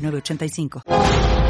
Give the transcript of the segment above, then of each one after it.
906985.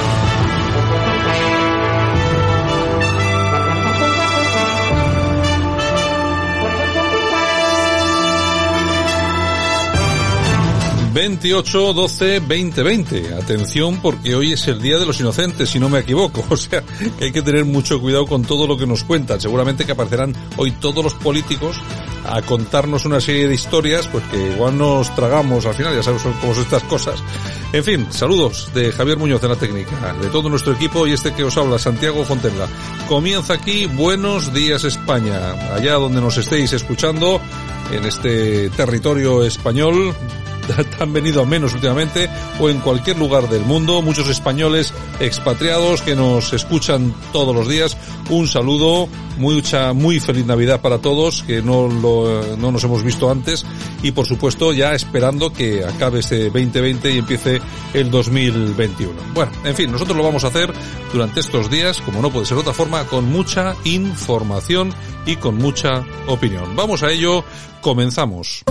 ...28, 12, 20, 20... Atención porque hoy es el Día de los Inocentes, si no me equivoco. O sea, que hay que tener mucho cuidado con todo lo que nos cuentan. Seguramente que aparecerán hoy todos los políticos a contarnos una serie de historias, pues que igual nos tragamos al final, ya sabes cómo son estas cosas. En fin, saludos de Javier Muñoz de la técnica, de todo nuestro equipo y este que os habla, Santiago Fontenla. Comienza aquí Buenos Días España, allá donde nos estéis escuchando, en este territorio español, han venido a menos últimamente o en cualquier lugar del mundo, muchos españoles expatriados que nos escuchan todos los días. Un saludo, mucha, muy feliz Navidad para todos, que no lo, no nos hemos visto antes y por supuesto ya esperando que acabe este 2020 y empiece el 2021. Bueno, en fin, nosotros lo vamos a hacer durante estos días, como no puede ser de otra forma, con mucha información y con mucha opinión. Vamos a ello, comenzamos.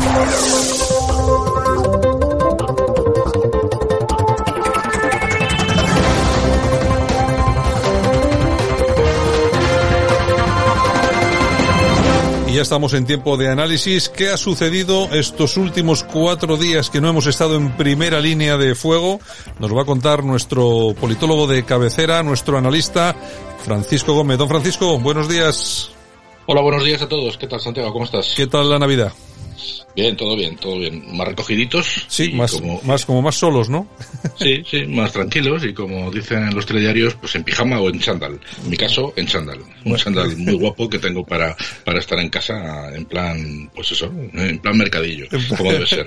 Ya estamos en tiempo de análisis. ¿Qué ha sucedido estos últimos cuatro días que no hemos estado en primera línea de fuego? Nos va a contar nuestro politólogo de cabecera, nuestro analista, Francisco Gómez. Don Francisco, buenos días. Hola, buenos días a todos. ¿Qué tal, Santiago? ¿Cómo estás? ¿Qué tal la Navidad? Bien, todo bien, todo bien. Más recogiditos. Sí, más como, más como más solos, ¿no? Sí, sí, más tranquilos y como dicen en los telediarios, pues en pijama o en chándal. En mi caso, en chándal. Un chándal muy guapo que tengo para, para estar en casa en plan, pues eso, en plan mercadillo, como debe ser.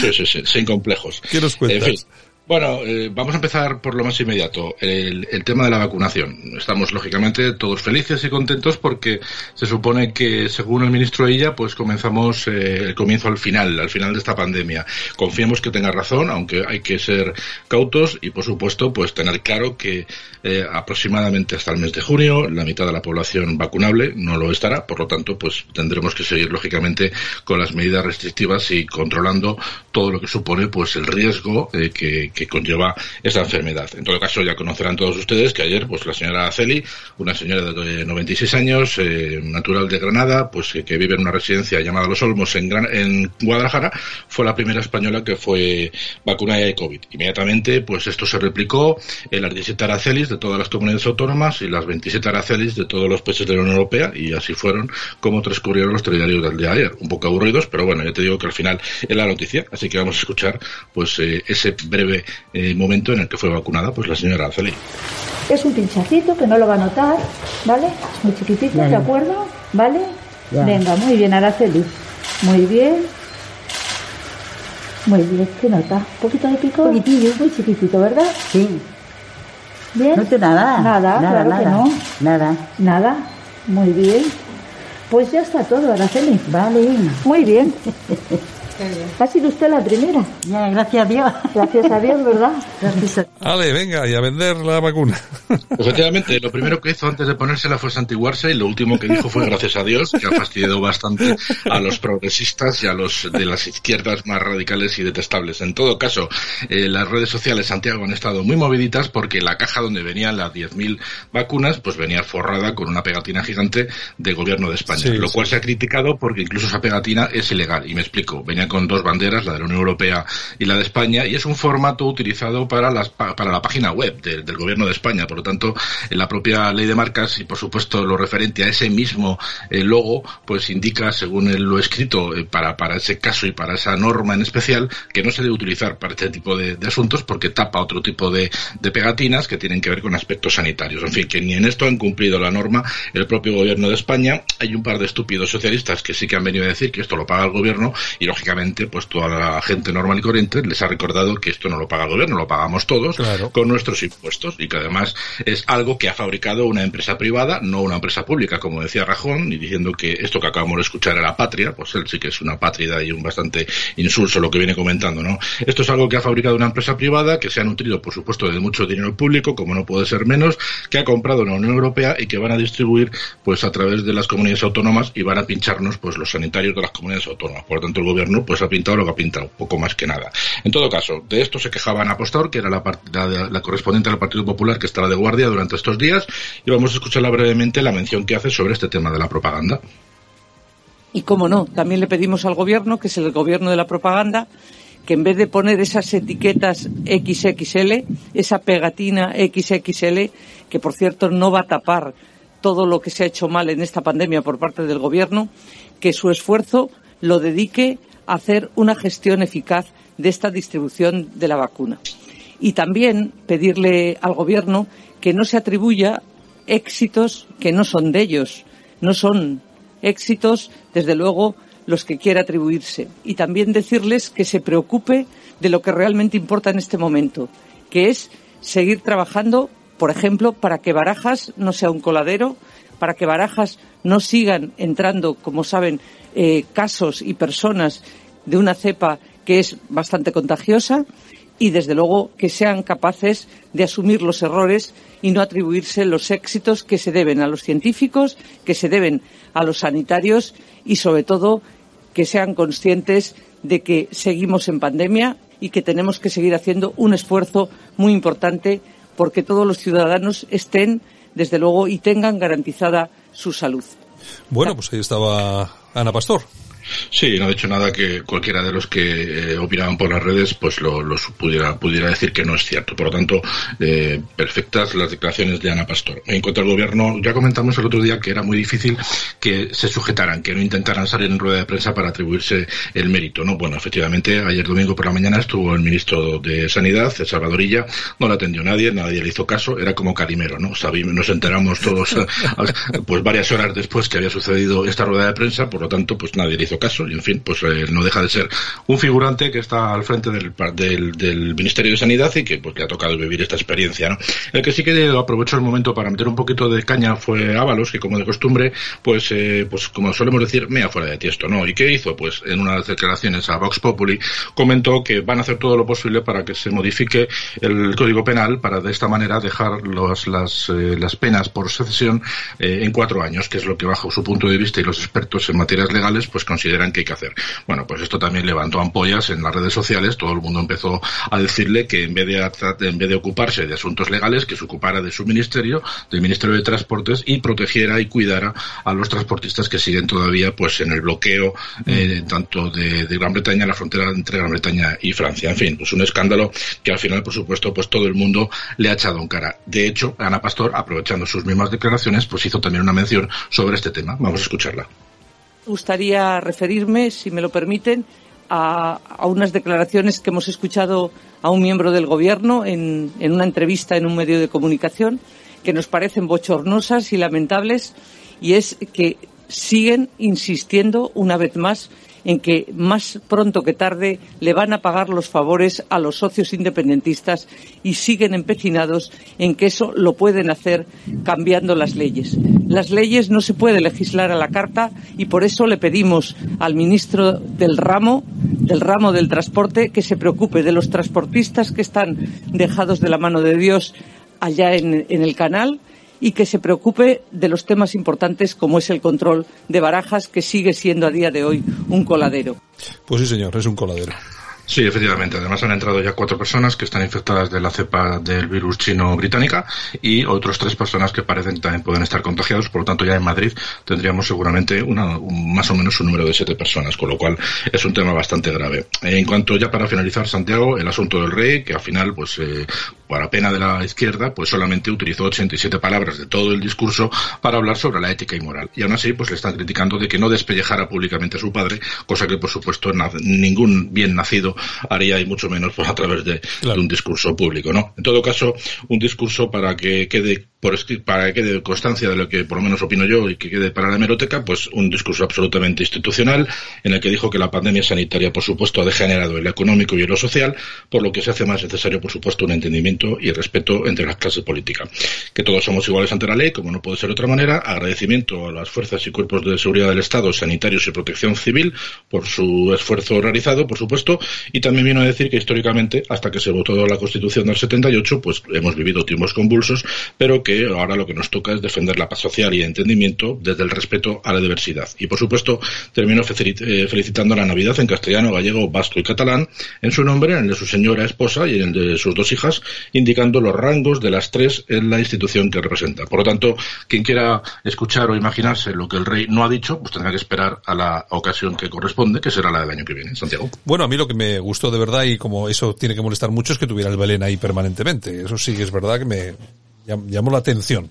Sí, sí, sí, sin complejos. ¿Qué nos cuentas? En fin. Bueno, eh, vamos a empezar por lo más inmediato, el, tema de la vacunación. Estamos lógicamente todos felices y contentos porque se supone que, según el ministro ella, pues comenzamos eh, el comienzo al final, al final de esta pandemia. Confiemos que tenga razón, aunque hay que ser cautos y, por supuesto, pues tener claro que eh, aproximadamente hasta el mes de junio la mitad de la población vacunable no lo estará, por lo tanto, pues tendremos que seguir lógicamente con las medidas restrictivas y controlando todo lo que supone pues el riesgo que que conlleva esa enfermedad. En todo caso, ya conocerán todos ustedes que ayer, pues la señora Celi, una señora de 96 años, eh, natural de Granada, pues que, que, vive en una residencia llamada Los Olmos en, Gran, en Guadalajara, fue la primera española que fue vacunada de COVID. Inmediatamente, pues esto se replicó en las 17 aracelis de todas las comunidades autónomas y las 27 aracelis de todos los países de la Unión Europea y así fueron como transcurrieron los telediarios del día de ayer. Un poco aburridos, pero bueno, ya te digo que al final es la noticia, así que vamos a escuchar pues eh, ese breve eh, momento en el que fue vacunada pues la señora Araceli. Es un pinchacito que no lo va a notar, ¿vale? Es muy chiquitito, ¿de acuerdo? ¿Vale? Ya. Venga, muy bien, Araceli. Muy bien. Muy bien, ¿qué nota? ¿Un poquito de pico? Un poquitillo. Muy chiquitito, ¿verdad? Sí. ¿Bien? No te nada. Nada, nada claro nada, que no. Nada. Nada. Muy bien. Pues ya está todo, Araceli. Vale. Muy bien. Ha sido usted la primera. Ya, gracias a Dios. Gracias a Dios, ¿verdad? Gracias a... Ale, venga, y a vender la vacuna. Efectivamente, lo primero que hizo antes de ponérsela fue santiguarse y lo último que dijo fue gracias a Dios, que ha fastidiado bastante a los progresistas y a los de las izquierdas más radicales y detestables. En todo caso, eh, las redes sociales Santiago han estado muy moviditas porque la caja donde venían las 10.000 vacunas pues venía forrada con una pegatina gigante del gobierno de España, Sí, lo sí. cual se ha criticado porque incluso esa pegatina es ilegal. Y me explico, venía con dos banderas, la de la Unión Europea y la de España, y es un formato utilizado para, las, pa- para la página web del- gobierno de España. Por lo tanto, en la propia ley de marcas y por supuesto lo referente a ese mismo eh, logo, pues indica, según lo escrito eh, para, para ese caso y para esa norma en especial, que no se debe utilizar para este tipo de, de asuntos porque tapa otro tipo de, de pegatinas que tienen que ver con aspectos sanitarios. En fin, que ni en esto han cumplido la norma el propio gobierno de España. Hay un par de estúpidos socialistas que sí que han venido a decir que esto lo paga el gobierno y lógicamente pues toda la gente normal y corriente les ha recordado que esto no lo paga el gobierno, lo pagamos todos Claro. con nuestros impuestos y que además es algo que ha fabricado una empresa privada, no una empresa pública, como decía Rajón, y diciendo que esto que acabamos de escuchar era patria, pues él sí que es una pátrida y un bastante insulso lo que viene comentando, ¿no? Esto es algo que ha fabricado una empresa privada que se ha nutrido, por supuesto, de mucho dinero público, como no puede ser menos, que ha comprado en la Unión Europea y que van a distribuir, pues a través de las comunidades autónomas y van a pincharnos, pues los sanitarios de las comunidades autónomas. Por lo tanto, el gobierno, pues ha pintado lo que ha pintado, poco más que nada. En todo caso, de esto se quejaba Ana Pastor, que era la, correspondiente al Partido Popular que estaba de guardia durante estos días, y vamos a escucharla brevemente la mención que hace sobre este tema de la propaganda. Y cómo no, también le pedimos al gobierno, que es el gobierno de la propaganda, que en vez de poner esas etiquetas XXL, esa pegatina XXL, que por cierto no va a tapar todo lo que se ha hecho mal en esta pandemia por parte del gobierno, que su esfuerzo lo dedique a hacer una gestión eficaz de esta distribución de la vacuna. Y también pedirle al gobierno que no se atribuya éxitos que no son de ellos, no son éxitos, desde luego, los que quiera atribuirse. Y también decirles que se preocupe de lo que realmente importa en este momento, que es seguir trabajando, por ejemplo, para que Barajas no sea un coladero, para que Barajas no sigan entrando, como saben, eh, casos y personas de una cepa que es bastante contagiosa y, desde luego, que sean capaces de asumir los errores y no atribuirse los éxitos que se deben a los científicos, que se deben a los sanitarios y, sobre todo, que sean conscientes de que seguimos en pandemia y que tenemos que seguir haciendo un esfuerzo muy importante porque todos los ciudadanos estén, desde luego, y tengan garantizada su salud. Bueno, pues ahí estaba Ana Pastor. Sí, no ha dicho nada que cualquiera de los que eh, opinaban por las redes pues lo, pudiera, pudiera decir que no es cierto. Por lo tanto, eh, perfectas las declaraciones de Ana Pastor. En cuanto al gobierno, ya comentamos el otro día que era muy difícil que se sujetaran, que no intentaran salir en rueda de prensa para atribuirse el mérito. No, bueno, efectivamente, ayer domingo por la mañana estuvo el ministro de Sanidad, el Salvadorilla, no le atendió nadie, nadie le hizo caso, era como Calimero, ¿no? Sabimos, nos enteramos todos pues varias horas después que había sucedido esta rueda de prensa, por lo tanto, pues nadie le hizo caso y en fin, pues eh, no deja de ser un figurante que está al frente del, del, del, Ministerio de Sanidad y que pues le ha tocado vivir esta experiencia, ¿no? El que sí que aprovecho el momento para meter un poquito de caña fue Ábalos, que como de costumbre, pues, eh, pues como solemos decir, mea fuera de tiesto, ¿no? ¿Y qué hizo? Pues en unas declaraciones a Vox Populi comentó que van a hacer todo lo posible para que se modifique el Código Penal para de esta manera dejar los, las, eh, las penas por secesión en cuatro años, que es lo que bajo su punto de vista y los expertos en materias legales pues que hay que hacer. Bueno, pues esto también levantó ampollas en las redes sociales, todo el mundo empezó a decirle que en vez de, en vez de ocuparse de asuntos legales, que se ocupara de su ministerio, del Ministerio de Transportes y protegiera y cuidara a los transportistas que siguen todavía pues en el bloqueo eh, tanto de, de, Gran Bretaña, la frontera entre Gran Bretaña y Francia. En fin, pues un escándalo que al final, por supuesto, pues todo el mundo le ha echado en cara. De hecho, Ana Pastor, aprovechando sus mismas declaraciones, pues hizo también una mención sobre este tema. Vamos a escucharla gustaría referirme, si me lo permiten, a, a, unas declaraciones que hemos escuchado a un miembro del Gobierno en, en, una entrevista en un medio de comunicación que nos parecen bochornosas y lamentables y es que siguen insistiendo una vez más en que más pronto que tarde le van a pagar los favores a los socios independentistas y siguen empecinados en que eso lo pueden hacer cambiando las leyes. Las leyes no se puede legislar a la carta y por eso le pedimos al ministro del ramo, del ramo del transporte, que se preocupe de los transportistas que están dejados de la mano de Dios allá en, en el canal y que se preocupe de los temas importantes como es el control de barajas, que sigue siendo a día de hoy un coladero. Pues sí, señor, es un coladero. Sí, efectivamente. Además han entrado ya cuatro personas que están infectadas de la cepa del virus chino-británica y otros tres personas que parecen que también pueden estar contagiados. Por lo tanto, ya en Madrid tendríamos seguramente una, más o menos un número de siete personas, con lo cual es un tema bastante grave. En cuanto ya para finalizar, Santiago, el asunto del rey, que al final, pues, eh, para pena de la izquierda, pues solamente utilizó 87 palabras de todo el discurso para hablar sobre la ética y moral. Y aún así, pues le están criticando de que no despellejara públicamente a su padre, cosa que por supuesto ningún bien nacido haría y mucho menos pues, a través de, de, un discurso público, ¿no? En todo caso, un discurso para que quede por para que quede constancia de lo que por lo menos opino yo y que quede para la hemeroteca, pues un discurso absolutamente institucional en el que dijo que la pandemia sanitaria, por supuesto, ha degenerado en lo económico y en lo social, por lo que se hace más necesario, por supuesto, un entendimiento y respeto entre las clases políticas. Que todos somos iguales ante la ley, como no puede ser de otra manera, agradecimiento a las fuerzas y cuerpos de seguridad del Estado, sanitarios y protección civil por su esfuerzo realizado, por supuesto, y también vino a decir que históricamente, hasta que se votó la Constitución del 78, pues hemos vivido tiempos convulsos, pero que ahora lo que nos toca es defender la paz social y el entendimiento desde el respeto a la diversidad. Y por supuesto, termino eh, felicitando la Navidad en castellano, gallego, vasco y catalán en su nombre, en el de su señora esposa y en el de sus dos hijas, indicando los rangos de las tres en la institución que representa. Por lo tanto, quien quiera escuchar o imaginarse lo que el rey no ha dicho, pues tendrá que esperar a la ocasión que corresponde, que será la del año que viene. Santiago. Bueno, a mí lo que me gustó de verdad y como eso tiene que molestar mucho es que tuviera el Belén ahí permanentemente. Eso sí es verdad que me, llamó la atención.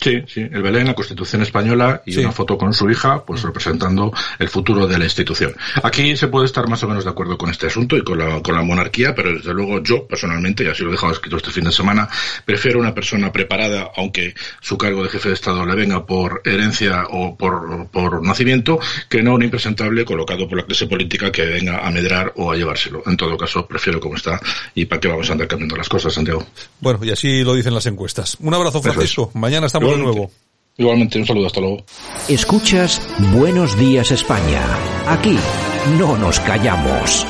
Sí, sí, el Belén, la Constitución española y una foto con su hija, pues representando el futuro de la institución. Aquí se puede estar más o menos de acuerdo con este asunto y con la, con la monarquía, pero desde luego yo personalmente, y así lo he dejado escrito este fin de semana, prefiero una persona preparada, aunque su cargo de jefe de Estado le venga por herencia o por, por nacimiento, que no un impresentable colocado por la clase política que venga a medrar o a llevárselo. En todo caso, prefiero como está y para qué vamos a andar cambiando las cosas, Santiago. Bueno, y así lo dicen las encuestas. Un abrazo, Francisco. Mañana estamos nuevo. Igualmente, un saludo, hasta luego. Escuchas Buenos Días España. Aquí no nos callamos.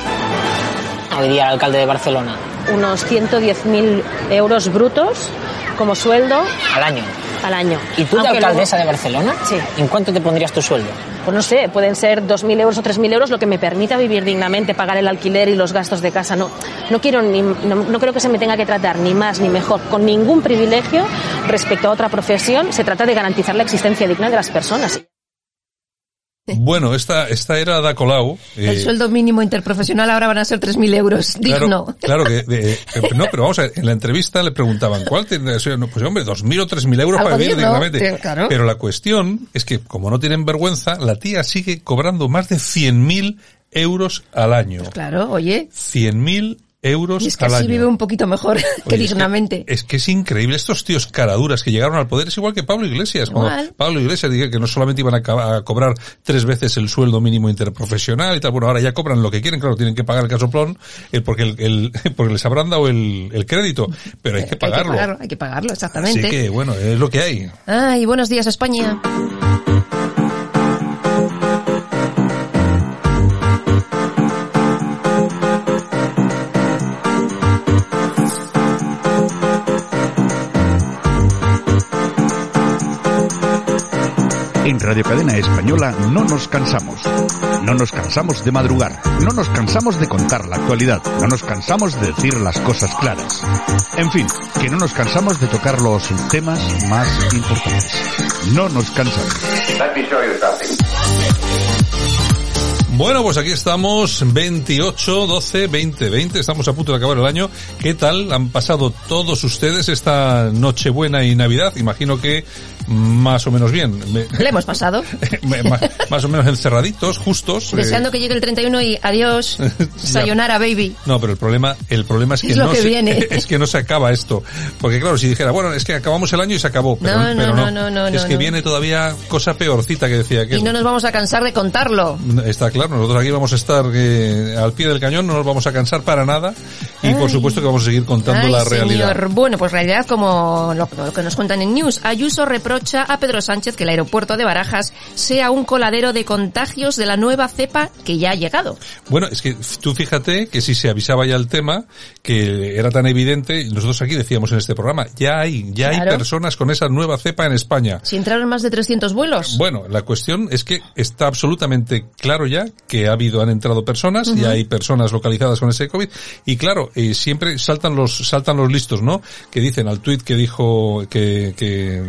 Hoy día el alcalde de Barcelona. Unos 110.000 euros brutos como sueldo. Al año. Al año. ¿Y tú de alcaldesa de Barcelona? Sí. ¿En cuánto te pondrías tu sueldo? Pues no sé, pueden ser 2.000 euros o 3.000 euros, lo que me permita vivir dignamente, pagar el alquiler y los gastos de casa. No, no quiero ni, no, no creo que se me tenga que tratar ni más ni mejor con ningún privilegio respecto a otra profesión. Se trata de garantizar la existencia digna de las personas. Bueno, esta, esta era Ada Colau. El eh, sueldo mínimo interprofesional ahora van a ser 3.000 euros, digno. Claro, que, de, no, pero vamos a ver, en la entrevista le preguntaban, ¿cuál tiene, pues hombre, 2.000 o 3.000 euros para vivir dignamente. Claro. Pero la cuestión es que, como no tienen vergüenza, la tía sigue cobrando más de 100.000 euros al año. Pues claro, oye. 100.000 euros y es que al así año. vive un poquito mejor que dignamente. Es que, es que es increíble. Estos tíos caraduras que llegaron al poder es igual que Pablo Iglesias. Cuando. Pablo Iglesias dije que no solamente iban a, a cobrar tres veces el sueldo mínimo interprofesional y tal. Bueno, ahora ya cobran lo que quieren. Claro, tienen que pagar el casoplón eh, porque el, el- porque les habrán dado el, el crédito. Pero hay que Hay que pagarlo. pagarlo, hay que pagarlo, Así exactamente. que, bueno, es lo que hay. Ay, buenos días España. En Radio Cadena Española no nos cansamos. No nos cansamos de madrugar. No nos cansamos de contar la actualidad. No nos cansamos de decir las cosas claras. En fin, que no nos cansamos de tocar los temas más importantes. No nos cansamos. Bueno, pues aquí estamos, 28, 12, 20, 20, estamos a punto de acabar el año. ¿Qué tal han pasado todos ustedes esta Nochebuena y Navidad? Imagino que más o menos bien. Me- Le hemos pasado. más, más o menos encerraditos, justos. eh, Deseando que llegue el 31 y adiós. Sayonara, baby. No, pero el problema, el problema es que, Es no que se, viene. es que no se acaba esto. Porque claro, si dijera, bueno, es que acabamos el año y se acabó, pero No, pero no, no, no, es que viene todavía cosa peorcita que decía que Y no nos vamos a cansar de contarlo. Está claro, nosotros aquí vamos a estar eh, al pie del cañón, no nos vamos a cansar para nada y por supuesto que vamos a seguir contando Ay, la realidad. señor. Bueno, pues realidad como lo, lo que nos cuentan en News. Ayuso reprocha a Pedro Sánchez que el aeropuerto de Barajas sea un coladero de contagios de la nueva cepa que ya ha llegado. Bueno, es que tú fíjate que si se avisaba ya el tema, que era tan evidente, nosotros aquí decíamos en este programa, ya hay, ya Claro. hay personas con esa nueva cepa en España. Si entraron más de 300 vuelos. Bueno, la cuestión es que está absolutamente claro ya que ha habido, han entrado personas, Ujú. y hay personas localizadas con ese COVID, y claro, eh, siempre saltan los, saltan los listos, ¿no? Que dicen al tuit que dijo, que, que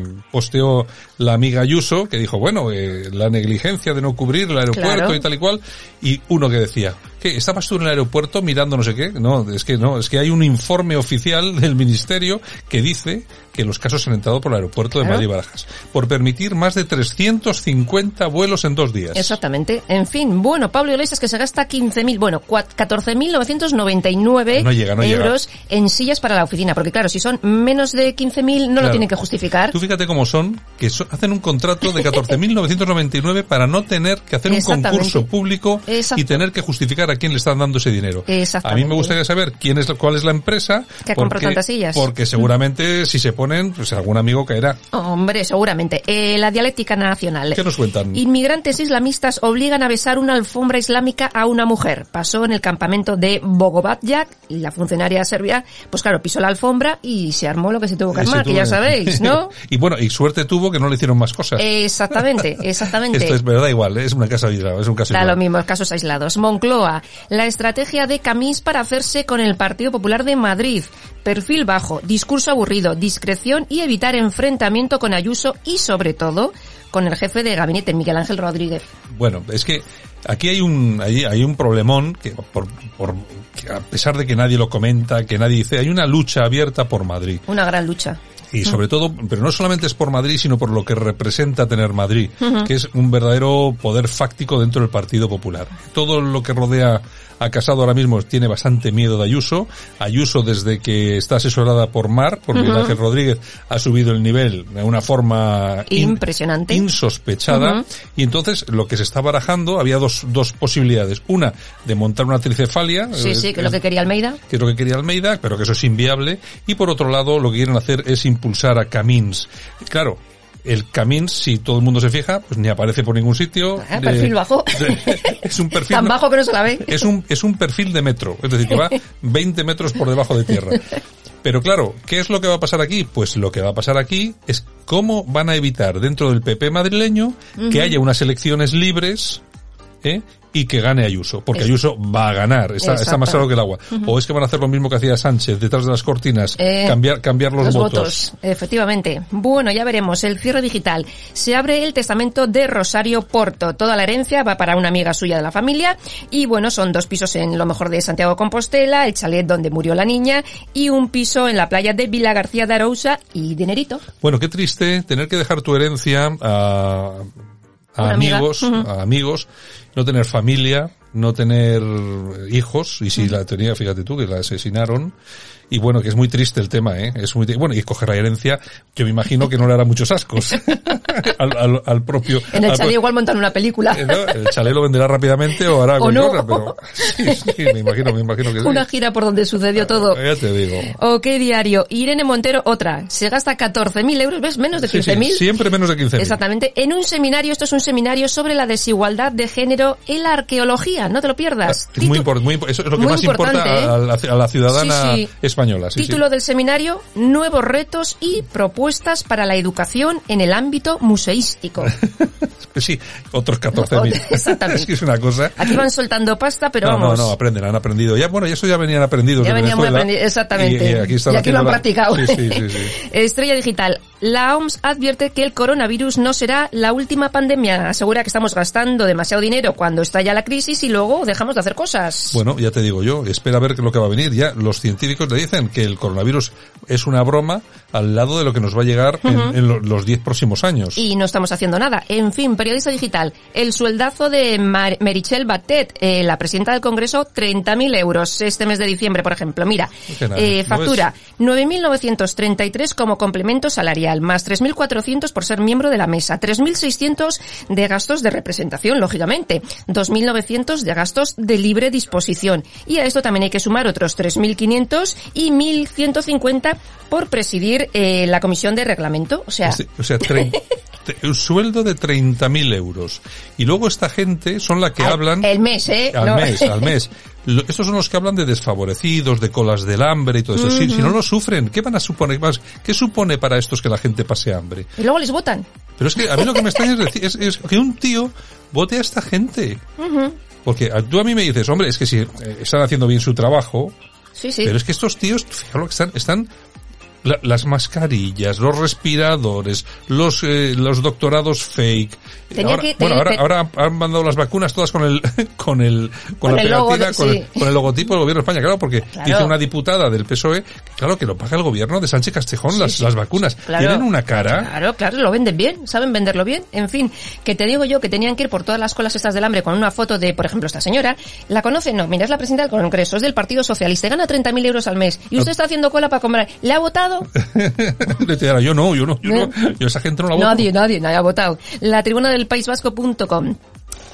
对哦。La amiga Ayuso, que dijo, bueno, eh, la negligencia de no cubrir el aeropuerto Claro. y tal y cual, y uno que decía, ¿qué? ¿Estabas tú en el aeropuerto mirando no sé qué? No, es que no, es que hay un informe oficial del ministerio que dice que los casos han entrado por el aeropuerto de. Madrid Barajas, por permitir más de 350 vuelos en dos días. Exactamente. En fin, bueno, Pablo Iglesias que se gasta 15.000, bueno, cua- 14.999 No llega, no llega. euros en sillas para la oficina. Porque claro, si son menos de 15.000 no lo tienen que justificar. Tú fíjate cómo son, que so- hacen un contrato de 14.999 para no tener que hacer un concurso público Exacto. y tener que justificar a quién le están dando ese dinero. A mí me gustaría saber quién es, cuál es la empresa. Que compró tantas sillas. Porque seguramente si se ponen, pues algún amigo caerá. Hombre, seguramente. Eh, la dialéctica nacional. ¿Qué nos cuentan? Inmigrantes islamistas obligan a besar una alfombra islámica a una mujer. Pasó en el campamento de Bogobatyak y la funcionaria serbia, pues claro, pisó la alfombra y se armó lo que se tuvo que armar, que ya sabéis, ¿no? y bueno, y suerte tuvo que no le hicieron más cosas. Exactamente, exactamente. Esto es verdad igual, ¿eh? es una casa aislada, es un caso Da aislado. lo mismo, casos aislados. Moncloa, la estrategia de Camís para hacerse con el Partido Popular de Madrid. Perfil bajo, discurso aburrido, discreción y evitar enfrentamiento con Ayuso y sobre todo con el jefe de gabinete, Miguel Ángel Rodríguez. Bueno, es que aquí hay un hay, hay un problemón que por, por que a pesar de que nadie lo comenta, que nadie dice, hay una lucha abierta por Madrid. Una gran lucha. Y sobre todo, pero no solamente es por Madrid, sino por lo que representa tener Madrid, que es un verdadero poder fáctico dentro del Partido Popular. Todo lo que rodea a Casado ahora mismo tiene bastante miedo de Ayuso. Ayuso, desde que está asesorada por Mar, por Miguel. Ángel Rodríguez, ha subido el nivel de una forma in- Impresionante. insospechada. Y entonces, lo que se está barajando, había dos, dos posibilidades. Una, de montar una tricefalia. Sí, eh, sí, que es lo que quería Almeida. que es lo que quería Almeida, pero que eso es inviable. Y por otro lado, lo que quieren hacer es impulsar a Camins. Claro, el Camins, si todo el mundo se fija, pues ni aparece por ningún sitio. Ah, Eh, perfil bajo. es un perfil Tan bajo que no se la ve. es un, es un perfil de metro, es decir, que va 20 metros por debajo de tierra. Pero claro, ¿qué es lo que va a pasar aquí? Pues lo que va a pasar aquí es cómo van a evitar dentro del PP madrileño que haya unas elecciones libres ¿eh? y que gane Ayuso, porque Es- Ayuso va a ganar, está, está más claro que el agua. Ujú. O es que van a hacer lo mismo que hacía Sánchez detrás de las cortinas, Eh, cambiar, cambiar los, votos. Efectivamente. Bueno, ya veremos. El cierre digital. Se abre el testamento de Rosario Porto. Toda la herencia va para una amiga suya de la familia. Y bueno, son dos pisos en lo mejor de Santiago de Compostela, el chalet donde murió la niña y un piso en la playa de Vila García de Arousa y dinerito. Bueno, qué triste tener que dejar tu herencia a, a amigos, Ujú. a amigos, no tener familia, no tener hijos, y si la tenía, fíjate tú, que la asesinaron, y bueno, que es muy triste el tema, ¿eh? Es muy, bueno, y coger la herencia, que me imagino que no le hará muchos ascos al, al, al propio... En el al- chalet igual montan una película. eh, ¿no? El chalet lo venderá rápidamente o hará O no. pero sí, sí, me imagino, me imagino que sí. Una gira por donde sucedió todo. Ya te digo. Ok, diario. Irene Montero, otra. Se gasta 14.000 euros, ¿ves? Menos de Sí, sí, 15.000. siempre menos de 15.000. Exactamente. En un seminario, esto es un seminario sobre la desigualdad de género en la arqueología. No te lo pierdas. Es muy importante, muy, eso es lo que más importa ¿eh? a, la, a la ciudadana sí. Española. Sí, sí. Título del seminario, Nuevos retos y propuestas para la educación en el ámbito museístico. Pues sí, otros 14.000. Exactamente. es que es una cosa. Aquí van soltando pasta, pero no, vamos. no, no, aprenden, han aprendido. Ya, bueno, y eso ya venían aprendidos Ya venían muy aprendidos, exactamente. Y, y aquí, están Y aquí lo han practicado. Sí, sí, sí, sí. Estrella Digital. La OMS advierte que el coronavirus no será la última pandemia. Asegura que estamos gastando demasiado dinero cuando estalla la crisis y luego dejamos de hacer cosas. Bueno, ya te digo yo, espera a ver lo que va a venir. Ya los científicos le dicen que el coronavirus es una broma al lado de lo que nos va a llegar en, Ujú. en lo- los 10 próximos años. Y no estamos haciendo nada. En fin, periodista digital, el sueldazo de Mar- Merichel Batet, eh, la presidenta del Congreso, 30.000 euros este mes de diciembre, por ejemplo. Mira, nada, eh, no factura 9.933 como complemento salarial, más 3.400 por ser miembro de la mesa, 3.600 de gastos de representación, lógicamente, 2.900 de gastos de libre disposición. Y a esto también hay que sumar otros 3.500 y 1.150 por presidir eh, la comisión de reglamento. O sea, Este- o sea, un sueldo de 30.000 euros. Y luego esta gente son la que hablan... el mes, ¿eh? Al No. mes, al mes. Estos son los que hablan de desfavorecidos, de colas del hambre y todo eso. Si- no lo sufren, ¿qué van a suponer? más? ¿Qué supone para estos que la gente pase hambre? Y luego les votan. Pero es que a mí lo que me extraña es, decir- es- es que un tío vote a esta gente. Porque tú a mí me dices, hombre, es que si eh, están haciendo bien su trabajo, Sí, sí. pero es que estos tíos, que están, están la- las mascarillas, los respiradores, los eh, los doctorados fake. Tenía ahora, que- bueno, ahora, ahora han mandado las vacunas todas con el con el con, Con la el pegatina, con, sí. el, con el logotipo del gobierno de España, claro, porque Claro. dice una diputada del PSOE, claro que lo paga el gobierno de Sánchez Castejón las, las vacunas. Claro. Tienen una cara. Claro, claro, lo venden bien, saben venderlo bien. En fin, que te digo yo que tenían que ir por todas las colas estas del hambre con una foto de, por ejemplo, esta señora. ¿La conoce? No, mira, es la presidenta del Congreso, es del Partido Socialista, gana 30.000 euros al mes. Y usted está haciendo cola para comprar. ¿Le ha votado? Decía, yo no, yo no, yo no, yo esa gente no la voto. Nadie, nadie, nadie ha votado. La tribuna del País Vasco.com.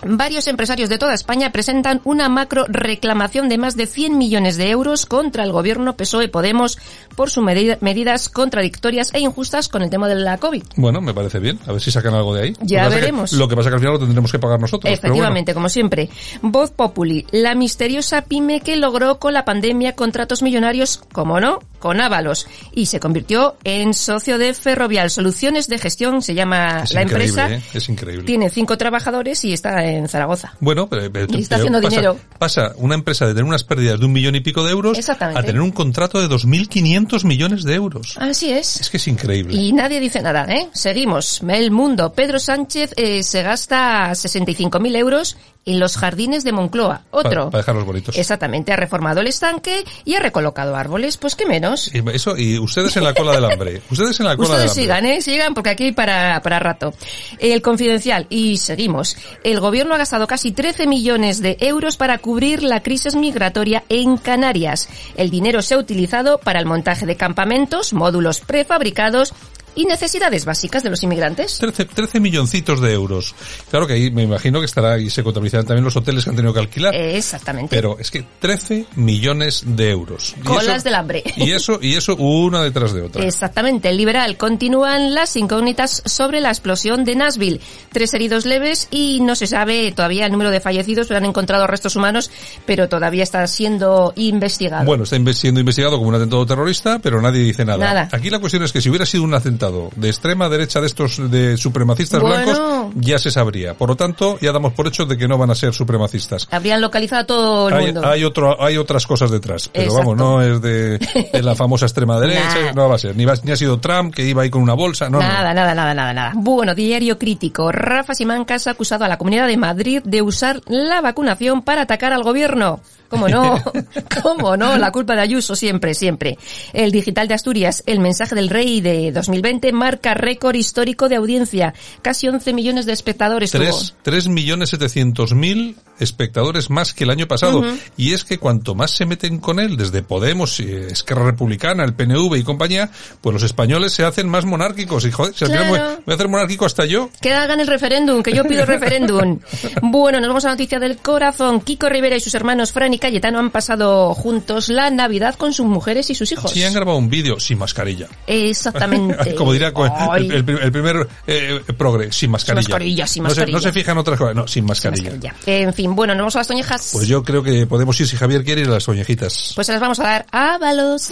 Varios empresarios de toda España presentan una macro reclamación de más de 100 millones de euros contra el gobierno PSOE-Podemos por sus medida- medidas contradictorias e injustas con el tema de la COVID. Bueno, me parece bien. A ver si sacan algo de ahí. Ya Lo que- veremos. lo que pasa que al final lo tendremos que pagar nosotros. bueno. Efectivamente, como siempre. Voz Populi, la misteriosa pyme que logró con la pandemia contratos millonarios, como no, con Ábalos, y se convirtió en socio de Ferrovial Soluciones de Gestión, se llama Es la empresa. ¿eh? Es increíble. Tiene cinco trabajadores y está en Zaragoza. Bueno, pero, pero- Y está haciendo pasa, dinero. pasa una empresa de tener unas pérdidas de un millón y pico de euros a tener un contrato de 2.500 millones de euros. Así es. Es que es increíble. Y nadie dice nada, ¿eh? Seguimos. El mundo. Pedro Sánchez eh, se gasta 65.000 euros en los jardines de Moncloa. Otro. Para, dejarlos bonitos. Exactamente, ha reformado el estanque y ha recolocado árboles, pues qué menos. Y eso, y ustedes en la cola del hambre. Ustedes en la cola Ustedes del hambre. sigan, ¿eh? Sigan porque aquí hay para, para rato. El confidencial, y seguimos. El gobierno ha gastado casi 13 millones de euros para cubrir la crisis migratoria en Canarias. El dinero se ha utilizado para el montaje de campamentos, módulos prefabricados y necesidades básicas de los inmigrantes. 13, 13 milloncitos de euros. Claro que ahí me imagino que estará y se contabilizarán también los hoteles que han tenido que alquilar. Eh, Exactamente. Pero es que 13 millones de euros. Colas eso- del hambre. Y eso, y eso una detrás de otra. Exactamente, el liberal. Continúan las incógnitas sobre la explosión de Nashville. Tres heridos leves y no se sabe todavía el número de fallecidos, pero han encontrado restos humanos, pero todavía está siendo investigado. Bueno, está siendo investigado como un atentado terrorista, pero nadie dice nada. Nada. Aquí la cuestión es que si hubiera sido un atentado de extrema derecha de estos de supremacistas Bueno. blancos, ya se sabría. Por lo tanto, ya damos por hecho de que no van a ser supremacistas. Habrían localizado a todo el Hay, mundo. hay otro, hay otras cosas detrás, pero Exacto. vamos, no es de, de la famosa extrema derecha, no va a ser, ni, va- ni ha sido Trump que iba ahí con una bolsa, no, no. nada, nada, nada, nada, nada. Bueno, diario crítico. Rafa Simancas ha acusado a la Comunidad de Madrid de usar la vacunación para atacar al gobierno. ¿Cómo no? ¿Cómo no? La culpa de Ayuso siempre, siempre. El digital de Asturias, el mensaje del rey de 2020 marca récord histórico de audiencia. Casi 11 millones de espectadores tuvo. Tres, tres millones setecientos mil espectadores más que el año pasado. Y es que cuanto más se meten con él, desde Podemos, Esquerra Republicana, el PNV y compañía, pues los españoles se hacen más monárquicos. Y joder, si Claro. voy, voy a hacer monárquico hasta yo. Que hagan el referéndum, que yo pido referéndum. Bueno, nos vamos a la noticia del corazón. Kiko Rivera y sus hermanos Fran y Cayetano han pasado juntos la Navidad con sus mujeres y sus hijos. Sí han grabado un vídeo sin mascarilla. Exactamente. Como Ay. el, el prim- el primer eh, progre, sin mascarilla. mascarilla, sin No se- mascarilla. No se, fijan otras cosas, no, sin mascarilla. Ya. En fin, bueno, nos vamos a las toñejas. Pues yo creo que podemos ir si Javier quiere ir a las oñejitas. Pues se las vamos a dar a Ábalos.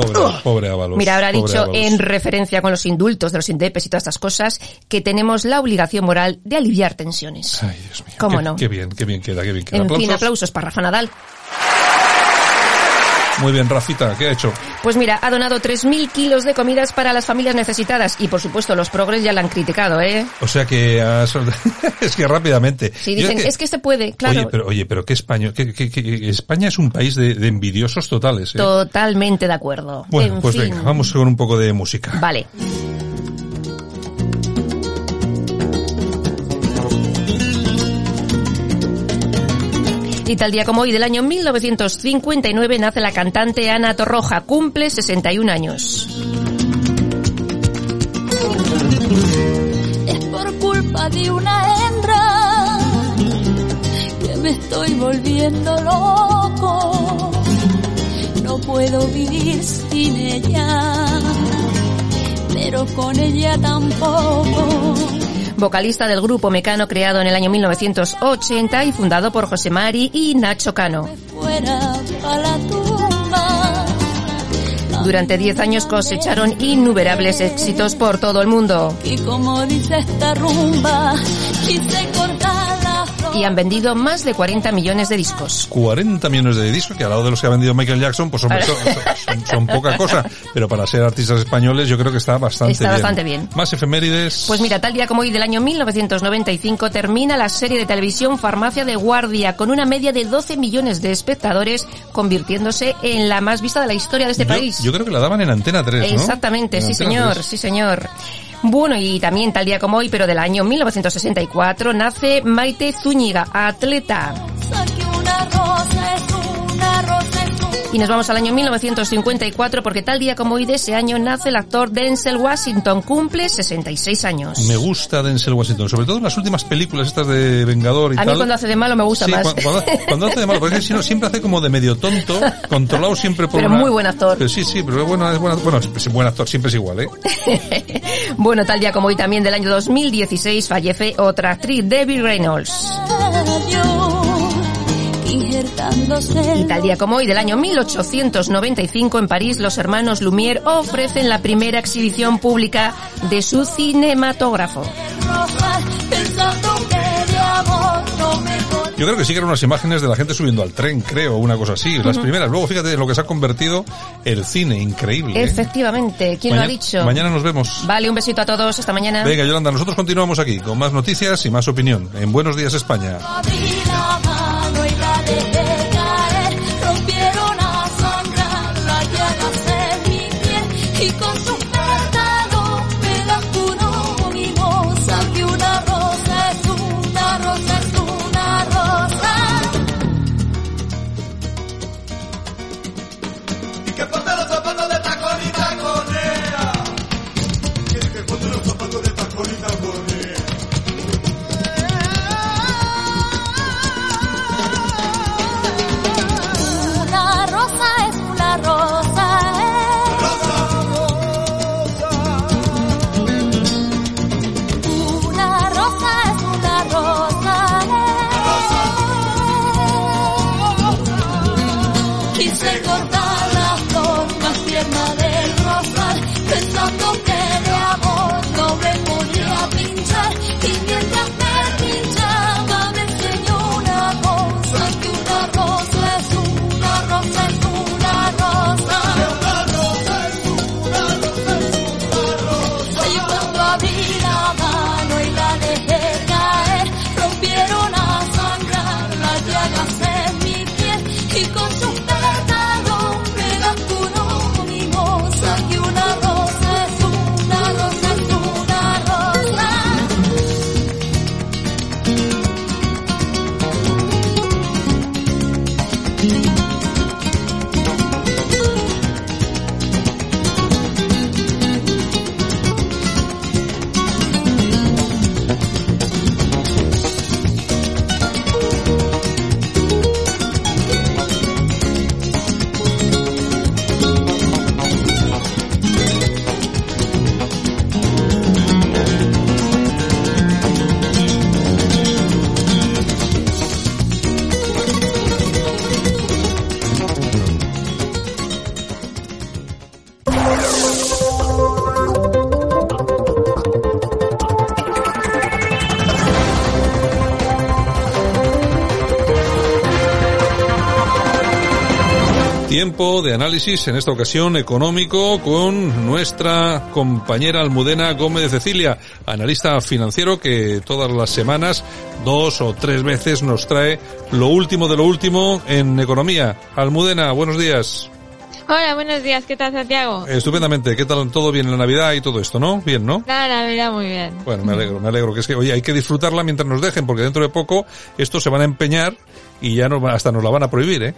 Pobre, pobre Ábalos. Mira, habrá pobre dicho en referencia con los indultos de los indepes y todas estas cosas que tenemos la obligación moral de aliviar tensiones. Ay, Dios mío. ¿Cómo qué, no? Qué bien, qué bien queda, qué bien queda. En fin, Aplausos. aplausos para Rafa Nadal. Muy bien, Rafita, ¿qué ha hecho? Pues mira, ha donado 3.000 kilos de comidas para las familias necesitadas y por supuesto los progres ya la han criticado, ¿eh? O sea que es que rápidamente. Sí, dicen, es que, este puede, claro. Oye, pero oye, pero qué español, que, que- que España es un país de, de envidiosos totales. ¿eh? Totalmente de acuerdo. Bueno, en pues fin. venga, vamos con un poco de música. Vale. Y tal día como hoy del año 1959 nace la cantante Ana Torroja, cumple 61 años. Es por culpa de una hembra que me estoy volviendo loco. No puedo vivir sin ella, pero con ella tampoco. Vocalista del grupo Mecano creado en el año 1980 y fundado por José Mari y Nacho Cano. Durante 10 años cosecharon innumerables éxitos por todo el mundo. Y han vendido más de 40 millones de discos. 40 millones de discos, que al lado de los que ha vendido Michael Jackson, pues hombre, son, son- son poca cosa, pero para ser artistas españoles yo creo que está bastante Está bien. bastante bien. Más efemérides. Pues mira, tal día como hoy del año 1995 termina la serie de televisión Farmacia de Guardia con una media de 12 millones de espectadores, convirtiéndose en la más vista de la historia de este yo, país. yo creo que la daban en Antena 3, ¿no? Exactamente, En sí Antena señor, 3. sí señor. Bueno, y también tal día como hoy, pero del año 1964, nace Maite Zúñiga, atleta. Y nos vamos al año 1954 porque tal día como hoy de ese año nace el actor Denzel Washington, cumple 66 años. Me gusta Denzel Washington, sobre todo en las últimas películas estas de Vengador y A mí tal. cuando hace de malo me gusta Sí, más. cu- Cuando, cuando hace de malo, porque si no, siempre hace como de medio tonto, controlado siempre por Pero una- muy buen actor. Pero sí, sí, pero es bueno, es bueno, bueno, es buen actor, siempre es igual, ¿eh? Bueno, tal día como hoy también del año 2016 fallece otra actriz, Debbie Reynolds. Y tal día como hoy del año 1895 en París, los hermanos Lumière ofrecen la primera exhibición pública de su cinematógrafo. Yo creo que sí que eran unas imágenes de la gente subiendo al tren, creo, una cosa así, las primeras. Luego fíjate en lo que se ha convertido el cine, increíble. ¿eh? Efectivamente, ¿quién lo ha dicho? Mañana nos vemos. Vale, un besito a todos, hasta mañana. Venga, Yolanda, nosotros continuamos aquí con más noticias y más opinión en Buenos Días España. Y con su Tiempo de análisis, en esta ocasión económico, con nuestra compañera Almudena Gómez de Cecilia, analista financiero que todas las semanas, dos o tres veces, nos trae lo último de lo último en economía. Almudena, buenos días. Hola, buenos días. ¿Qué tal, Santiago? Estupendamente. ¿Qué tal? ¿Todo bien en la Navidad y todo esto, no? Bien, ¿no? La Navidad muy bien. Bueno, me alegro, me alegro. Que es que, oye, hay que disfrutarla mientras nos dejen, porque dentro de poco estos se van a empeñar y ya nos, hasta nos la van a prohibir, ¿eh?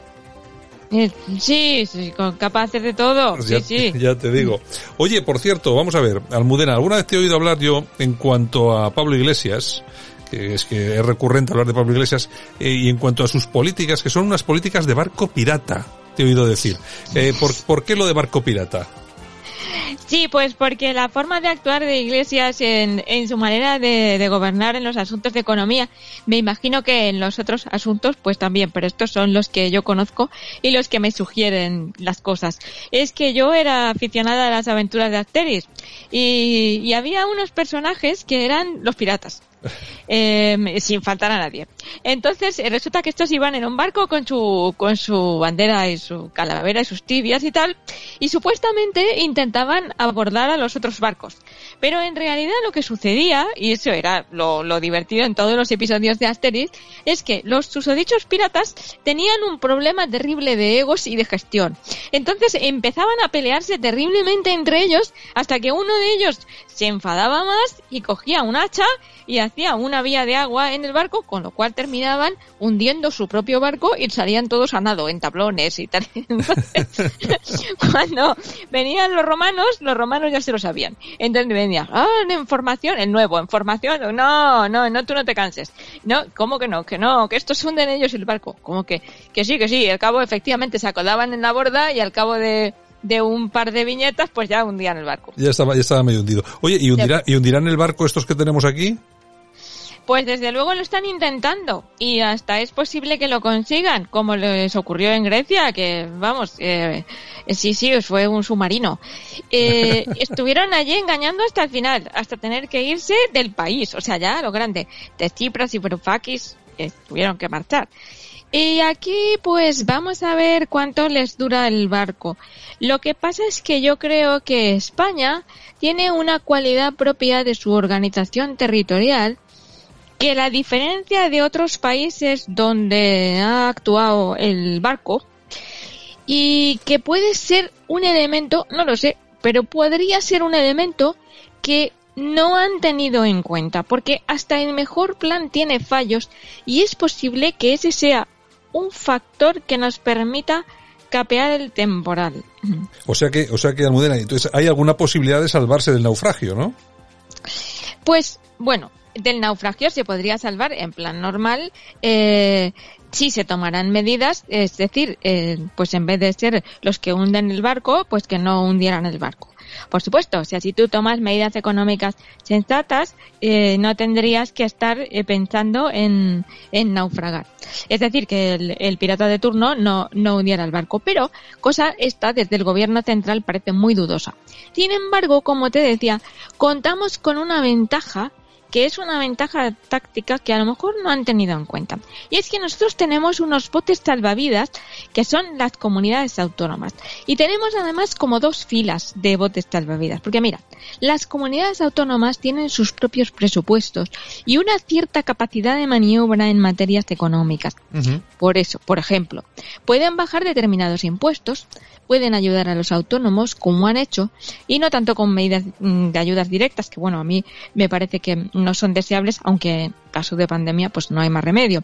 Sí, sí, con capaces de todo. Pues Sí, ya, sí. ya te digo. Oye, por cierto, vamos a ver, Almudena, ¿alguna vez te he oído hablar yo en cuanto a Pablo Iglesias? que es que es recurrente hablar de Pablo Iglesias, eh, y en cuanto a sus políticas, que son unas políticas de barco pirata, te he oído decir. Eh, ¿por, ¿Por qué lo de barco pirata? Sí, pues porque la forma de actuar de Iglesias en, su manera de, gobernar en los asuntos de economía, me imagino que en los otros asuntos pues también, pero estos son los que yo conozco y los que me sugieren las cosas. Es que yo era aficionada a las aventuras de Asterix y, y había unos personajes que eran los piratas. Eh, sin faltar a nadie. Entonces eh, resulta que estos iban en un barco con su con su bandera y su calavera y sus tibias y tal, y supuestamente intentaban abordar a los otros barcos. Pero en realidad lo que sucedía, y eso era lo, lo divertido en todos los episodios de Asterix, es que los susodichos piratas tenían un problema terrible de egos y de gestión. Entonces empezaban a pelearse terriblemente entre ellos hasta que uno de ellos se enfadaba más y cogía un hacha y hacía una vía de agua en el barco, con lo cual terminaban hundiendo su propio barco y salían todos a nado en tablones y tal. Entonces, cuando venían los romanos, los romanos ya se lo sabían. Entonces venían, ah, en formación, el nuevo, en formación, no, no, no, tú no te canses. No, ¿cómo que no? Que no, que estos hunden ellos el barco. Como que, que sí, que sí, al cabo efectivamente se acordaban en la borda y al cabo de, de un par de viñetas, pues ya hundían el barco. Ya estaba, ya estaba medio hundido. Oye, ¿y, hundirá, ¿y hundirán el barco estos que tenemos aquí? Pues desde luego lo están intentando y hasta es posible que lo consigan, como les ocurrió en Grecia, que vamos, eh, sí, sí, fue un submarino. Eh, estuvieron allí engañando hasta el final, hasta tener que irse del país, o sea, ya lo grande, de Cipras y Varoufakis eh, tuvieron que marchar. Y aquí pues vamos a ver cuánto les dura el barco. Lo que pasa es que yo creo que España tiene una cualidad propia de su organización territorial que la diferencia de otros países donde ha actuado el barco y que puede ser un elemento, no lo sé, pero podría ser un elemento que no han tenido en cuenta, porque hasta el mejor plan tiene fallos y es posible que ese sea un factor que nos permita capear el temporal. O sea que, o sea que Almudena, entonces hay alguna posibilidad de salvarse del naufragio, ¿no? Pues bueno, del naufragio se podría salvar en plan normal eh, si se tomaran medidas, es decir, eh, pues en vez de ser los que hunden el barco, pues que no hundieran el barco. Por supuesto, si tú tomas medidas económicas sensatas, eh, no tendrías que estar eh, pensando en, en naufragar. Es decir, que el, el pirata de turno no, no hundiera el barco. Pero, cosa esta, desde el gobierno central parece muy dudosa. Sin embargo, como te decía, contamos con una ventaja que es una ventaja táctica que a lo mejor no han tenido en cuenta. Y es que nosotros tenemos unos botes salvavidas que son las comunidades autónomas. Y tenemos además como dos filas de botes salvavidas. Porque mira, las comunidades autónomas tienen sus propios presupuestos y una cierta capacidad de maniobra en materias económicas. Por eso, por ejemplo, pueden bajar determinados impuestos, pueden ayudar a los autónomos, como han hecho, y no tanto con medidas mm, de ayudas directas, que bueno, a mí me parece que no son deseables, aunque en caso de pandemia pues no hay más remedio.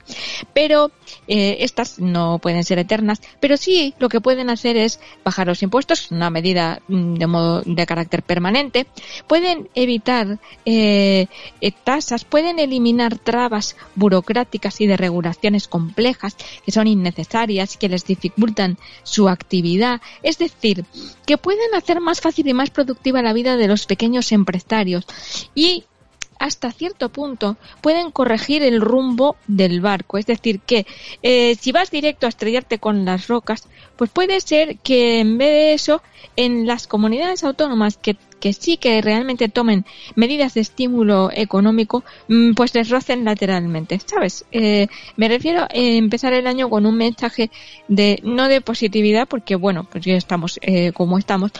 Pero eh, estas no pueden ser eternas, pero sí lo que pueden hacer es bajar los impuestos, una medida mm, de modo de carácter permanente, pueden evitar eh, eh, tasas, pueden eliminar trabas burocráticas y de regulaciones complejas que son innecesarias que les dificultan su actividad. Es decir, que pueden hacer más fácil y más productiva la vida de los pequeños empresarios y hasta cierto punto pueden corregir el rumbo del barco. Es decir, que eh, si vas directo a estrellarte con las rocas, pues puede ser que en vez de eso, en las comunidades autónomas que, que sí que realmente tomen medidas de estímulo económico, mm, pues les rocen lateralmente, ¿sabes? Eh, me refiero a empezar el año con un mensaje de, no de positividad, porque bueno, pues ya estamos eh, como estamos,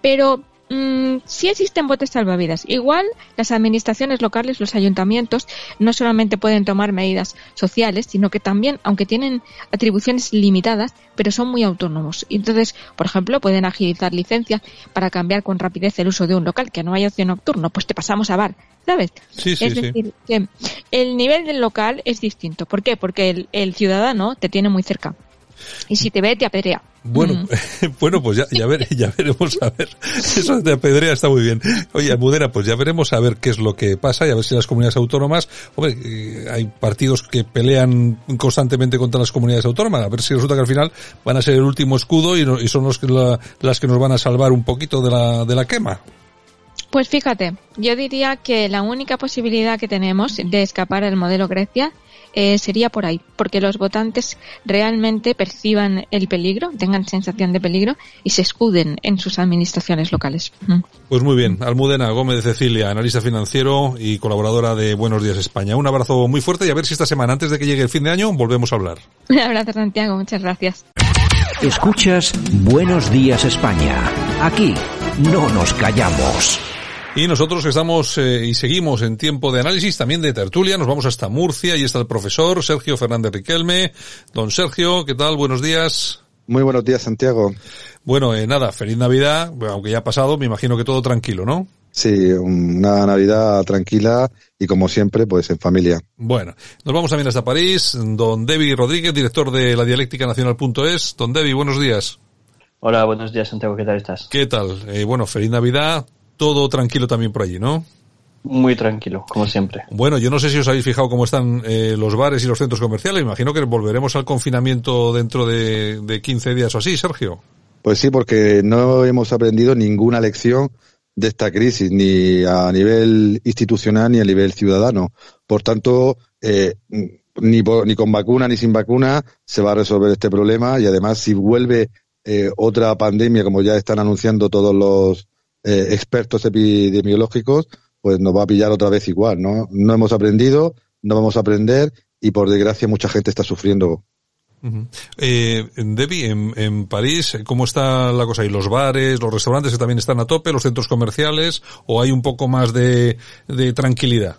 pero mm, sí existen botes salvavidas. Igual las administraciones locales, los ayuntamientos, no solamente pueden tomar medidas sociales, sino que también, aunque tienen atribuciones limitadas, pero son muy autónomos. Entonces, por ejemplo, pueden agilizar licencias para cambiar con rapidez el uso de un local, que no haya ocio nocturno, pues te pasamos a bar. ¿Sabes? Sí, sí, es sí. decir, que el nivel del local es distinto. ¿Por qué? Porque el, el ciudadano te tiene muy cerca. Y si te ve, te apedrea. Bueno, bueno, pues ya, ya, ver- ya veremos a ver. Eso de apedrea está muy bien. Oye, Almudena, pues ya veremos a ver qué es lo que pasa y a ver si las comunidades autónomas, hombre, eh, hay partidos que pelean constantemente contra las comunidades autónomas, a ver si resulta que al final van a ser el último escudo y, no- y son los que la- las que nos van a salvar un poquito de la, de la quema. Pues fíjate, yo diría que la única posibilidad que tenemos de escapar al modelo Grecia eh, sería por ahí, porque los votantes realmente perciban el peligro, tengan sensación de peligro y se escuden en sus administraciones locales. Mm. Pues muy bien, Almudena Gómez de Cecilia, analista financiero y colaboradora de Buenos Días España. Un abrazo muy fuerte y a ver si esta semana, antes de que llegue el fin de año, volvemos a hablar. Un abrazo, Santiago, muchas gracias. Escuchas Buenos Días España. Aquí no nos callamos. Y nosotros estamos eh, y seguimos en tiempo de análisis, también de tertulia. Nos vamos hasta Murcia y está el profesor Sergio Fernández Riquelme. Don Sergio, ¿qué tal? Buenos días. Muy buenos días, Santiago. Bueno, eh, nada, feliz Navidad, Bueno, aunque ya ha pasado, me imagino que todo tranquilo, ¿no? Sí, una Navidad tranquila y como siempre, pues en familia. Bueno, nos vamos también hasta París. Don Devi Rodríguez, director de la dialéctica nacional.es. Don Devi, buenos días. Hola, buenos días, Santiago. ¿Qué tal estás? ¿Qué tal? Eh, bueno, feliz Navidad. Todo tranquilo también por allí, ¿no? Muy tranquilo, como siempre. Bueno, yo no sé si os habéis fijado cómo están eh, los bares y los centros comerciales. Me imagino que volveremos al confinamiento dentro de, de 15 días o así, Sergio. Pues sí, porque no hemos aprendido ninguna lección de esta crisis, ni a nivel institucional ni a nivel ciudadano. Por tanto, eh, ni, por- ni con vacuna ni sin vacuna se va a resolver este problema y además si vuelve eh, otra pandemia, como ya están anunciando todos los eh, expertos epidemiológicos, pues nos va a pillar otra vez igual, ¿no? No hemos aprendido, no vamos a aprender y por desgracia mucha gente está sufriendo Ujú. Eh, Debbie, en, en París, ¿cómo está la cosa ahí? ¿Los bares, los restaurantes que también están a tope, los centros comerciales, o hay un poco más de, de tranquilidad?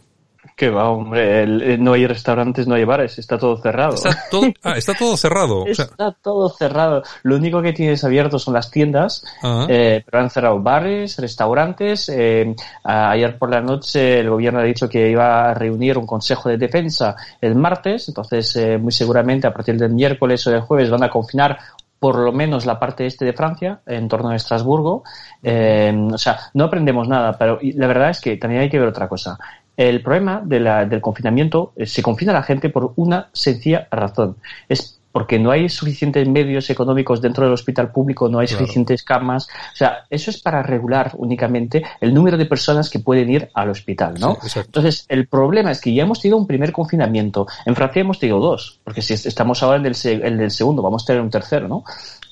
Que va, hombre, el- eh, no hay restaurantes, no hay bares, está todo cerrado. Está todo, ah, está todo cerrado. O sea, Está todo cerrado. Lo único que tienes abierto son las tiendas, eh, pero han cerrado bares, restaurantes. eh, ayer por la noche el gobierno ha dicho que iba a reunir un consejo de defensa el martes, entonces eh, muy seguramente a partir del miércoles o del jueves van a confinar por lo menos la parte este de Francia, en torno a Estrasburgo. Eh, o sea, no aprendemos nada, pero la verdad es que también hay que ver otra cosa. El problema de la- del confinamiento, eh, se confina a la gente por una sencilla razón. Es porque no hay suficientes medios económicos dentro del hospital público, no hay Claro. suficientes camas. O sea, eso es para regular únicamente el número de personas que pueden ir al hospital, ¿no? Entonces, el problema es que ya hemos tenido un primer confinamiento. En Francia hemos tenido dos, porque si est- estamos ahora en el, en el segundo, vamos a tener un tercero, ¿no?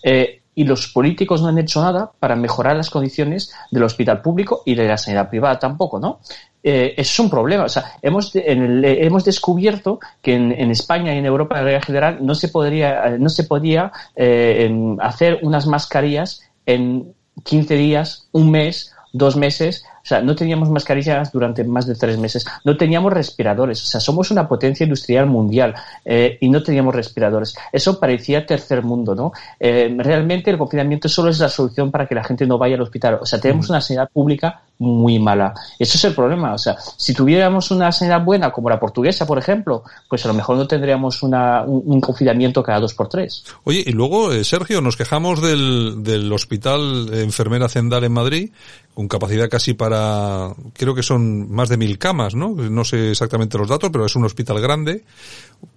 Eh, y los políticos no han hecho nada para mejorar las condiciones del hospital público y de la sanidad privada tampoco, ¿no? Eh, es un problema. O sea, hemos, en el- eh, hemos descubierto que en, España y en Europa en general no se podría, eh, no se podía eh, hacer unas mascarillas en 15 días, un mes, dos meses. Sea, no teníamos mascarillas durante más de tres meses. No teníamos respiradores. O sea, somos una potencia industrial mundial eh, y no teníamos respiradores. Eso parecía tercer mundo, ¿no? Eh, realmente el confinamiento solo es la solución para que la gente no vaya al hospital. O sea, tenemos una sanidad pública muy mala. Eso es el problema. O sea, si tuviéramos una sanidad buena como la portuguesa, por ejemplo, pues a lo mejor no tendríamos una, un, un confinamiento cada dos por tres. Oye, y luego, eh, Sergio, nos quejamos del, del hospital Enfermera Zendal en Madrid, con capacidad casi para, creo que son más de mil camas, ¿no? No sé exactamente los datos, pero es un hospital grande,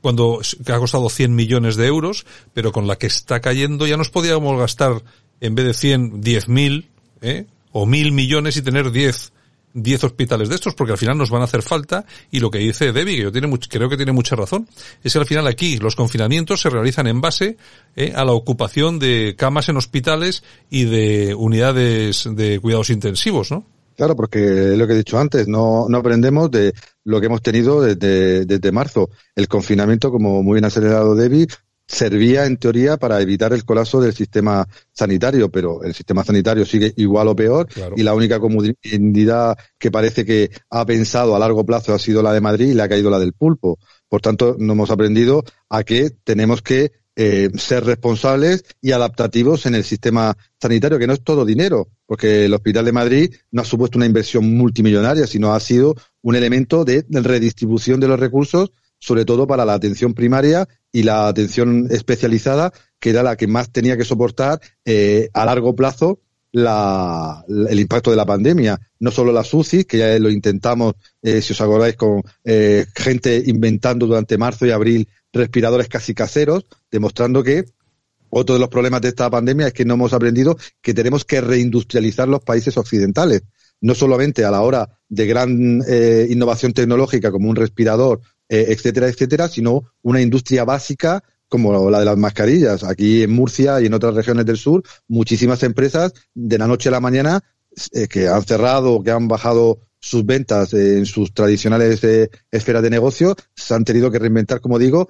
cuando que ha costado 100 millones de euros, pero con la que está cayendo ya nos podíamos gastar, en vez de 100, 10 mil, ¿eh? O mil millones y tener 10 10 hospitales de estos porque al final nos van a hacer falta y lo que dice Debbie, que yo tiene much- creo que tiene mucha razón, es que al final aquí los confinamientos se realizan en base eh, a la ocupación de camas en hospitales y de unidades de cuidados intensivos, ¿no? Claro, porque es lo que he dicho antes, no, no aprendemos de lo que hemos tenido desde, desde marzo. El confinamiento, como muy bien ha señalado Debbie, servía en teoría para evitar el colapso del sistema sanitario, pero el sistema sanitario sigue igual o peor y la única comunidad que parece que ha pensado a largo plazo ha sido la de Madrid y le ha caído la del pulpo. Por tanto, no hemos aprendido a que tenemos que eh, ser responsables y adaptativos en el sistema sanitario, que no es todo dinero, porque el Hospital de Madrid no ha supuesto una inversión multimillonaria, sino ha sido un elemento de redistribución de los recursos, sobre todo para la atención primaria y la atención especializada, que era la que más tenía que soportar eh, a largo plazo la- el impacto de la pandemia. No solo las UCI, que ya lo intentamos, eh, si os acordáis, con eh, gente inventando durante marzo y abril respiradores casi caseros, demostrando que otro de los problemas de esta pandemia es que no hemos aprendido que tenemos que reindustrializar los países occidentales, no solamente a la hora de gran eh, innovación tecnológica como un respirador, eh, etcétera, etcétera, sino una industria básica como la de las mascarillas. Aquí en Murcia y en otras regiones del sur, muchísimas empresas de la noche a la mañana eh, que han cerrado que han bajado sus ventas en sus tradicionales eh, esferas de negocio, se han tenido que reinventar, como digo,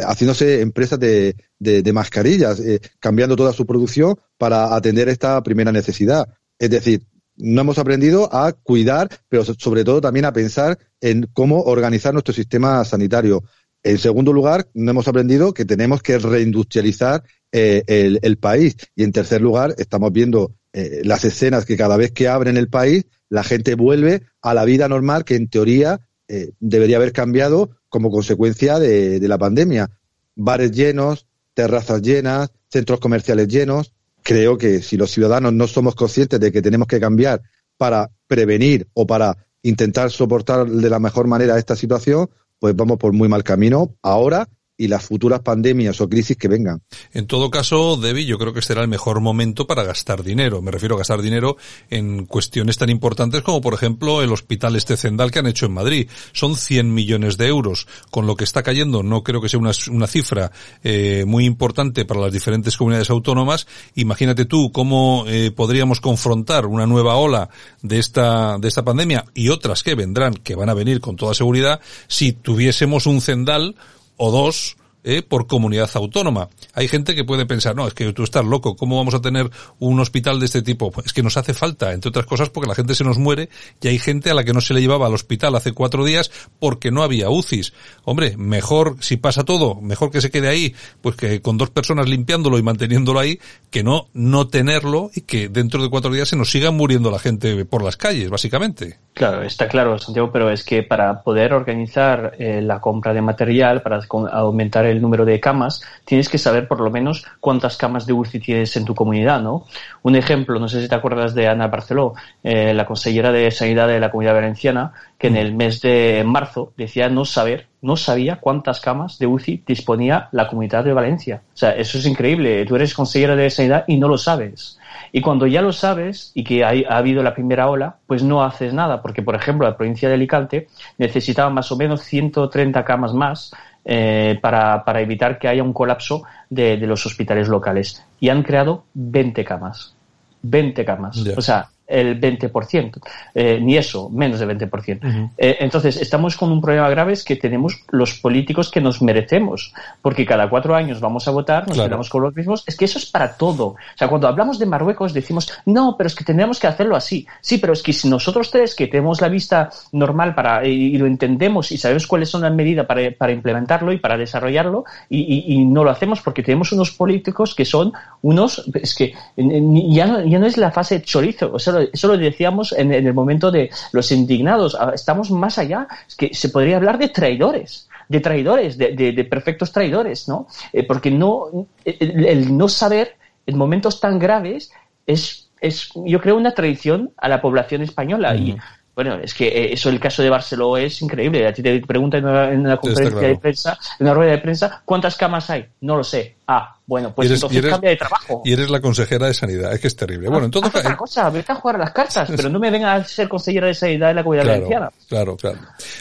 haciéndose empresas de, de- mascarillas, eh, cambiando toda su producción para atender esta primera necesidad. Es decir, no hemos aprendido a cuidar, pero so- sobre todo también a pensar en cómo organizar nuestro sistema sanitario. En segundo lugar, no hemos aprendido que tenemos que reindustrializar eh, el, el país. Y en tercer lugar, estamos viendo eh, las escenas que cada vez que abren el país, la gente vuelve a la vida normal que en teoría eh, debería haber cambiado como consecuencia de, la pandemia. Bares llenos, terrazas llenas, centros comerciales llenos. Creo que si los ciudadanos no somos conscientes de que tenemos que cambiar para prevenir o para intentar soportar de la mejor manera esta situación, pues vamos por muy mal camino ahora y las futuras pandemias o crisis que vengan. En todo caso, Debbie, yo creo que era el mejor momento para gastar dinero. Me refiero a gastar dinero en cuestiones tan importantes como, por ejemplo, el hospital este Zendal que han hecho en Madrid. Son 100 millones de euros. Con lo que está cayendo, no creo que sea una, una cifra eh, muy importante para las diferentes comunidades autónomas. Imagínate tú cómo eh, podríamos confrontar una nueva ola de esta, de esta pandemia y otras que vendrán, que van a venir con toda seguridad, si tuviésemos un Zendal o dos eh, por comunidad autónoma. Hay gente que puede pensar, no, es que tú estás loco, ¿cómo vamos a tener un hospital de este tipo? Pues es que nos hace falta, entre otras cosas, porque la gente se nos muere y hay gente a la que no se le llevaba al hospital hace cuatro días porque no había UCIs. Hombre, mejor, si pasa todo, mejor que se quede ahí, pues que con dos personas limpiándolo y manteniéndolo ahí, que no, no tenerlo y que dentro de cuatro días se nos siga muriendo la gente por las calles, básicamente. Claro, está claro, Santiago, pero es que para poder organizar eh, la compra de material, para aumentar el número de camas, tienes que saber por lo menos cuántas camas de UCI tienes en tu comunidad, ¿no? Un ejemplo, no sé si te acuerdas de Ana Barceló, eh, la consellera de Sanidad de la Comunidad Valenciana, que en el mes de marzo decía no saber, no sabía cuántas camas de UCI disponía la Comunidad de Valencia. O sea, eso es increíble. Tú eres consellera de Sanidad y no lo sabes. Y cuando ya lo sabes y que ha habido la primera ola, pues no haces nada, porque por ejemplo la provincia de Alicante necesitaba más o menos 130 camas más eh, para, para evitar que haya un colapso de, de los hospitales locales. Y han creado 20 camas. 20 camas. O sea, el 20%. Eh, ni eso, menos del 20%. Eh, entonces, estamos con un problema grave, es que tenemos los políticos que nos merecemos, porque cada cuatro años vamos a votar, nos Claro. quedamos con los mismos. Es que eso es para todo. O sea, cuando hablamos de Marruecos decimos, no, pero es que tendríamos que hacerlo así. Sí, pero es que si nosotros tres, que tenemos la vista normal para y, y lo entendemos y sabemos cuáles son las medidas para, para implementarlo y para desarrollarlo, y, y- y no lo hacemos porque tenemos unos políticos que son unos, es que ya no, ya no es la fase chorizo, o sea, eso lo decíamos en, en el momento de los indignados, Ah, estamos más allá, es que se podría hablar de traidores de traidores, de, de- de perfectos traidores, ¿no? Eh, porque no, el, el no saber en momentos tan graves es, es, yo creo, una traición a la población española. Y bueno, es que eh, eso, el caso de Barceló es increíble. A ti te preguntan en una, en una conferencia claro. de prensa, en una rueda de prensa, ¿cuántas camas hay? No lo sé. Ah, bueno, pues eres- entonces eres- cambia de trabajo. Y eres la consejera de sanidad, es que es terrible. Bueno, en todo Haz otra caso, cosa, vete a jugar a las cartas, pero no me venga a ser consejera de sanidad de la comunidad valenciana. Claro, claro.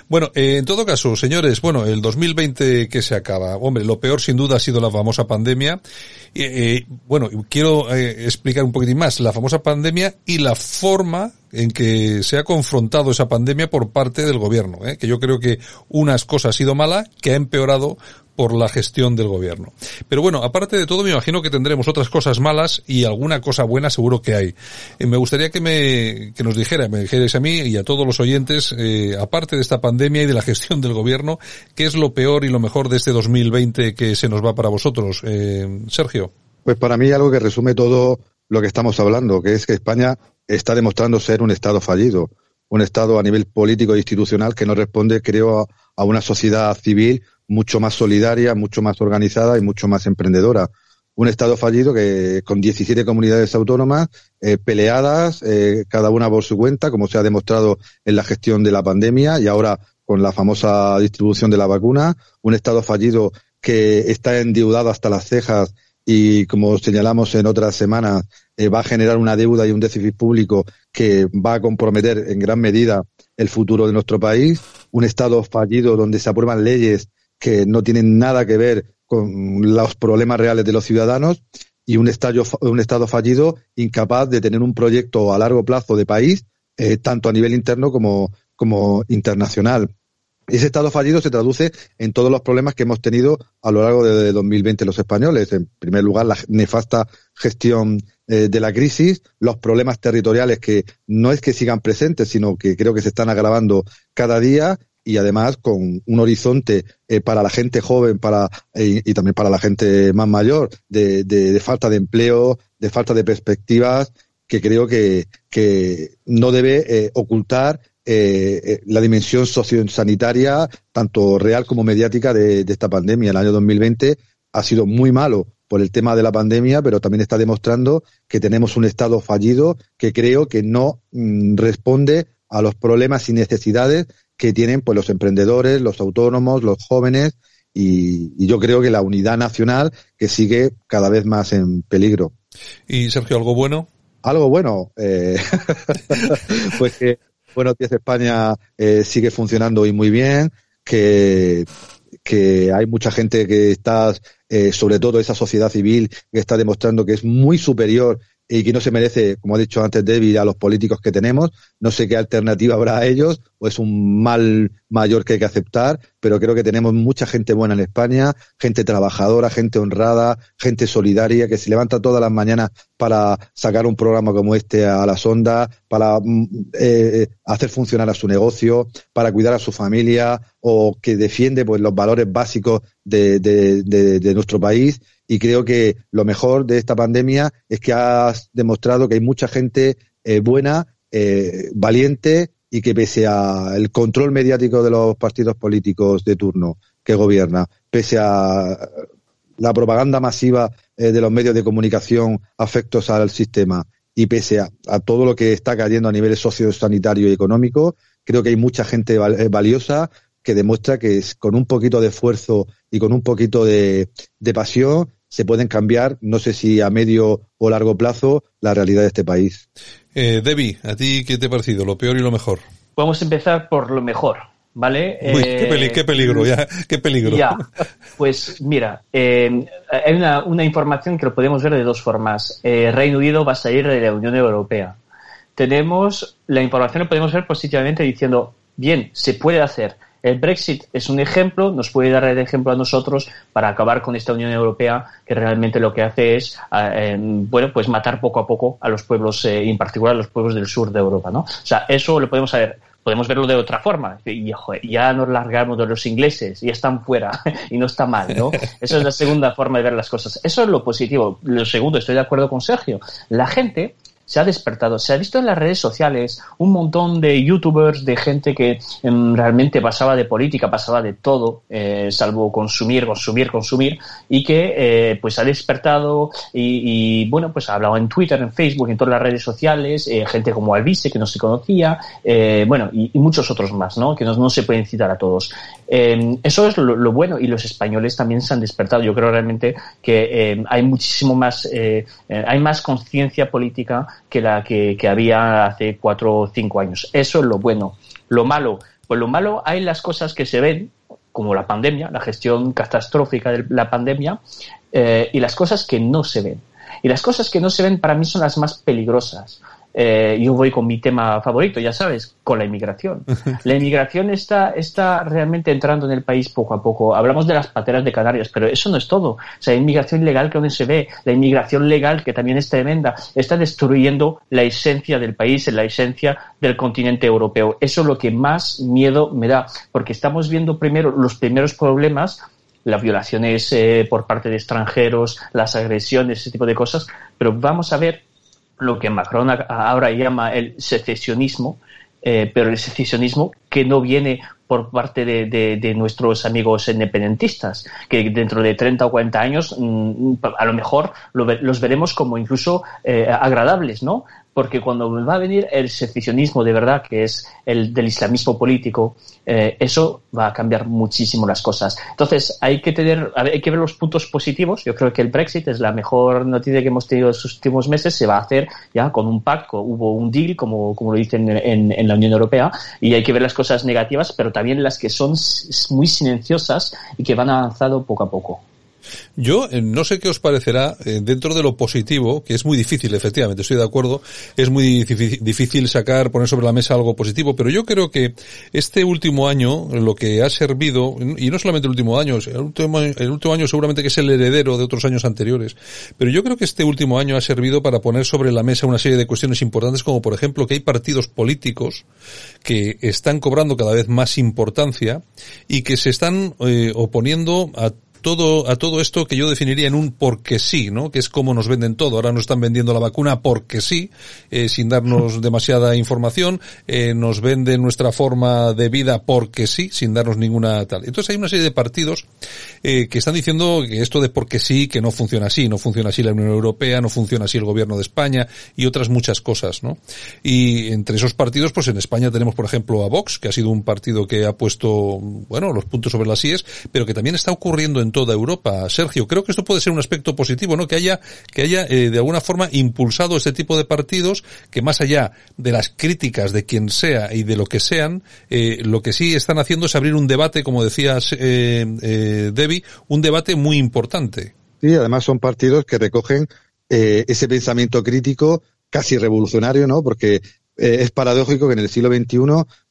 Bueno, eh, en todo caso, señores, bueno, el 2020 que se acaba, hombre, lo peor sin duda ha sido la famosa pandemia. Eh, eh, bueno, quiero eh, explicar un poquitín más la famosa pandemia y la forma en que se ha confrontado esa pandemia por parte del gobierno, ¿eh? que yo creo que unas cosas ha sido mala, que ha empeorado por la gestión del gobierno. Pero bueno, aparte de todo, me imagino que tendremos otras cosas malas y alguna cosa buena seguro que hay. Eh, me gustaría que me, que nos dijera, me dijerais a mí y a todos los oyentes, eh, aparte de esta pandemia y de la gestión del gobierno, ¿qué es lo peor y lo mejor de este 2020 que se nos va para vosotros? Eh, Sergio. Pues para mí algo que resume todo lo que estamos hablando, que es que España está demostrando ser un Estado fallido, un Estado a nivel político e institucional que no responde, creo, a, a una sociedad civil mucho más solidaria, mucho más organizada y mucho más emprendedora. Un Estado fallido que con 17 comunidades autónomas eh, peleadas, eh, cada una por su cuenta, como se ha demostrado en la gestión de la pandemia y ahora con la famosa distribución de la vacuna. Un Estado fallido que está endeudado hasta las cejas y como señalamos en otras semanas, eh, va a generar una deuda y un déficit público que va a comprometer en gran medida el futuro de nuestro país, un Estado fallido donde se aprueban leyes que no tienen nada que ver con los problemas reales de los ciudadanos y un Estado, un estado fallido incapaz de tener un proyecto a largo plazo de país, eh, tanto a nivel interno como, como internacional. Ese estado fallido se traduce en todos los problemas que hemos tenido a lo largo de 2020 los españoles. En primer lugar, la nefasta gestión eh, de la crisis, los problemas territoriales que no es que sigan presentes, sino que creo que se están agravando cada día y además con un horizonte eh, para la gente joven para eh, y también para la gente más mayor de, de, falta de empleo, de falta de perspectivas que creo que, que no debe eh, ocultar la dimensión sociosanitaria, tanto real como mediática, de, de, esta pandemia. El año 2020 ha sido muy malo por el tema de la pandemia, pero también está demostrando que tenemos un Estado fallido que creo que no mm, responde a los problemas y necesidades que tienen pues, los emprendedores, los autónomos, los jóvenes, y, y yo creo que la unidad nacional que sigue cada vez más en peligro. ¿Y Sergio, algo bueno? Algo bueno, eh, pues que Buenos Días España eh, sigue funcionando y muy bien, que, que hay mucha gente que está, eh, sobre todo esa sociedad civil, que está demostrando que es muy superior y que no se merece, como ha dicho antes David, a los políticos que tenemos. No sé qué alternativa habrá a ellos, es un mal mayor que hay que aceptar, pero creo que tenemos mucha gente buena en España, gente trabajadora, gente honrada, gente solidaria, que se levanta todas las mañanas para sacar un programa como este a las ondas, para eh, hacer funcionar a su negocio, para cuidar a su familia, o que defiende pues los valores básicos de, nuestro país. Y creo que lo mejor de esta pandemia es que has demostrado que hay mucha gente eh, buena, eh, valiente y que pese al control mediático de los partidos políticos de turno que gobierna, pese a la propaganda masiva eh, de los medios de comunicación afectos al sistema y pese a, a, todo lo que está cayendo a nivel sociosanitario y económico, creo que hay mucha gente val valiosa que demuestra que es, con un poquito de esfuerzo y con un poquito de, de pasión se pueden cambiar, no sé si a medio o largo plazo, la realidad de este país. Eh, Debbie, ¿a ti qué te ha parecido? ¿Lo peor y lo mejor? Vamos a empezar por lo mejor, ¿vale? Uy, eh, qué, peli qué, peligro, ya, qué peligro. Ya, pues mira, eh, hay una, una, información que lo podemos ver de dos formas. Eh, Reino Unido va a salir de la Unión Europea. Tenemos, la información lo podemos ver positivamente diciendo, bien, se puede hacer. El Brexit es un ejemplo, nos puede dar el ejemplo a nosotros para acabar con esta Unión Europea que realmente lo que hace es, eh, bueno, pues matar poco a poco a los pueblos, eh, en particular a los pueblos del sur de Europa, ¿no? O sea, eso lo podemos saber. Podemos verlo de otra forma. Y, joder, ya nos largamos de los ingleses, ya están fuera y no está mal, ¿no? Esa es la segunda forma de ver las cosas. Eso es lo positivo. Lo segundo, estoy de acuerdo con Sergio. La gente se ha despertado. Se ha visto en las redes sociales un montón de youtubers, de gente que em, realmente pasaba de política, pasaba de todo, eh, salvo consumir, consumir, consumir, y que eh, pues ha despertado y, bueno, pues ha hablado en Twitter, en Facebook, en todas las redes sociales, eh, gente como Alvise que no se conocía, bueno, y, muchos otros más, ¿no? Que no, se pueden citar a todos. Eh, eso es lo, lo, bueno y los españoles también se han despertado. Yo creo realmente que eh, hay muchísimo más, hay más conciencia política que la que, que, había hace cuatro o cinco años. Eso es lo bueno. Lo malo, pues lo malo hay las cosas que se ven, como la pandemia, la gestión catastrófica de la pandemia, eh, y las cosas que no se ven. Y las cosas que no se ven para mí son las más peligrosas eh, yo voy con mi tema favorito, ya sabes, con la inmigración. La inmigración está, está realmente entrando en el país poco a poco. Hablamos de las pateras de Canarias, pero eso no es todo. O sea, inmigración ilegal que donde se ve, la inmigración legal que también es tremenda, está destruyendo la esencia del país, la esencia del continente europeo. Eso es lo que más miedo me da, porque estamos viendo primero los primeros problemas las violaciones eh, por parte de extranjeros, las agresiones, ese tipo de cosas, pero vamos a ver lo que Macron ahora llama el secesionismo, eh, pero el secesionismo que no viene por parte de, de, nuestros amigos independentistas, que dentro de 30 o 40 años mmm, a lo mejor lo, los veremos como incluso eh, agradables, ¿no? Porque cuando va a venir el secesionismo de verdad, que es el del islamismo político, eh, eso va a cambiar muchísimo las cosas. Entonces, hay que tener, hay que ver los puntos positivos. Yo creo que el Brexit es la mejor noticia que hemos tenido en los últimos meses. Se va a hacer ya con un pacto, hubo un deal, como, como lo dicen en, en, en la Unión Europea, y hay que ver las cosas negativas, pero también las que son muy silenciosas y que van avanzando poco a poco. Yo eh, no sé qué os parecerá eh, dentro de lo positivo, que es muy difícil, efectivamente, estoy de acuerdo, es muy difícil sacar, poner sobre la mesa algo positivo, pero yo creo que este último año lo que ha servido, y no solamente el último año, el último, el último año seguramente que es el heredero de otros años anteriores, pero yo creo que este último año ha servido para poner sobre la mesa una serie de cuestiones importantes, como por ejemplo que hay partidos políticos que están cobrando cada vez más importancia y que se están eh, oponiendo a todo, a todo esto que yo definiría en un porque sí, ¿no? Que es como nos venden todo. Ahora nos están vendiendo la vacuna porque sí, eh, sin darnos demasiada información, eh, nos venden nuestra forma de vida porque sí, sin darnos ninguna tal. Entonces hay una serie de partidos eh, que están diciendo que esto de porque sí, que no funciona así, no funciona así la Unión Europea, no funciona así el gobierno de España y otras muchas cosas, ¿no? Y entre esos partidos, pues en España tenemos, por ejemplo, a Vox, que ha sido un partido que ha puesto, bueno, los puntos sobre las IES, pero que también está ocurriendo en toda Europa. Sergio, creo que esto puede ser un aspecto positivo, ¿no? Que haya, que haya eh, de alguna forma impulsado este tipo de partidos que más allá de las críticas de quien sea y de lo que sean, eh, lo que sí están haciendo es abrir un debate, como decías, eh, eh, Debbie, un debate muy importante. Sí, además son partidos que recogen ese pensamiento crítico casi revolucionario, ¿no? Porque eh, es paradójico que en el siglo XXI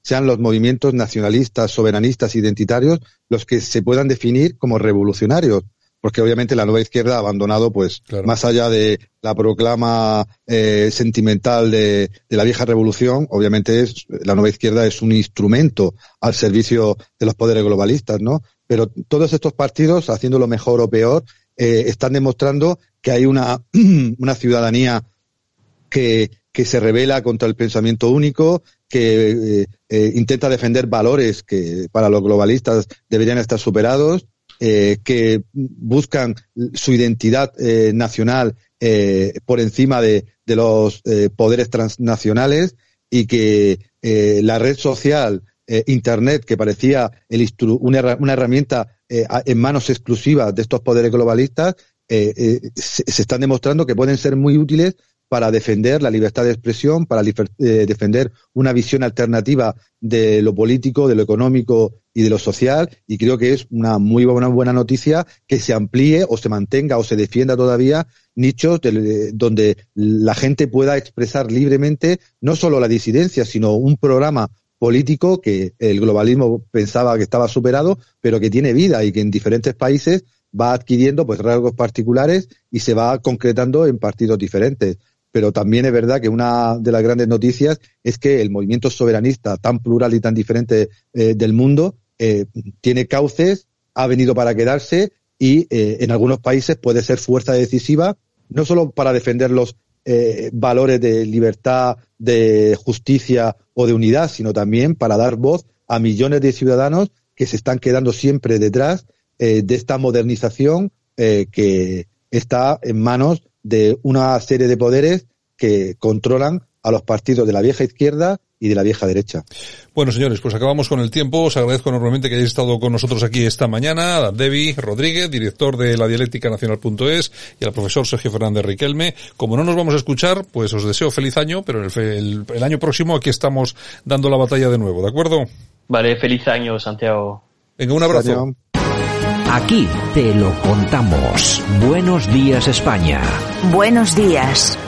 sean los movimientos nacionalistas, soberanistas, identitarios los que se puedan definir como revolucionarios. Porque obviamente la nueva izquierda ha abandonado, pues, claro. más allá de la proclama eh, sentimental de, de, la vieja revolución, obviamente es, la nueva izquierda es un instrumento al servicio de los poderes globalistas, ¿no? Pero todos estos partidos, haciéndolo mejor o peor, eh, están demostrando que hay una, una ciudadanía que, que se revela contra el pensamiento único, que eh, eh, intenta defender valores que para los globalistas deberían estar superados, eh, que buscan su identidad nacional por encima de, de los poderes transnacionales y que la red social, Internet, que parecía una, una, herramienta en manos exclusivas de estos poderes globalistas, se están demostrando que pueden ser muy útiles para defender la libertad de expresión, para eh, defender una visión alternativa de lo político, de lo económico y de lo social. Y creo que es una muy buena, noticia que se amplíe o se mantenga o se defienda todavía nichos de, donde la gente pueda expresar libremente no solo la disidencia, sino un programa político que el globalismo pensaba que estaba superado, pero que tiene vida y que en diferentes países va adquiriendo pues rasgos particulares y se va concretando en partidos diferentes pero también es verdad que una de las grandes noticias es que el movimiento soberanista tan plural y tan diferente eh, del mundo eh, tiene cauces, ha venido para quedarse y eh, en algunos países puede ser fuerza decisiva, no solo para defender los valores de libertad, de justicia o de unidad, sino también para dar voz a millones de ciudadanos que se están quedando siempre detrás de esta modernización que está en manos de una serie de poderes que controlan a los partidos de la vieja izquierda y de la vieja derecha. Bueno, señores, pues acabamos con el tiempo. Os agradezco enormemente que hayáis estado con nosotros aquí esta mañana. A Debbie Rodríguez, director de la dialéctica nacional.es y al profesor Sergio Fernández Riquelme. Como no nos vamos a escuchar, pues os deseo feliz año, pero el, el, el año próximo aquí estamos dando la batalla de nuevo, ¿de acuerdo? Vale, feliz año, Santiago. Venga, un abrazo. Aquí te lo contamos. Buenos días, España. Buenos días.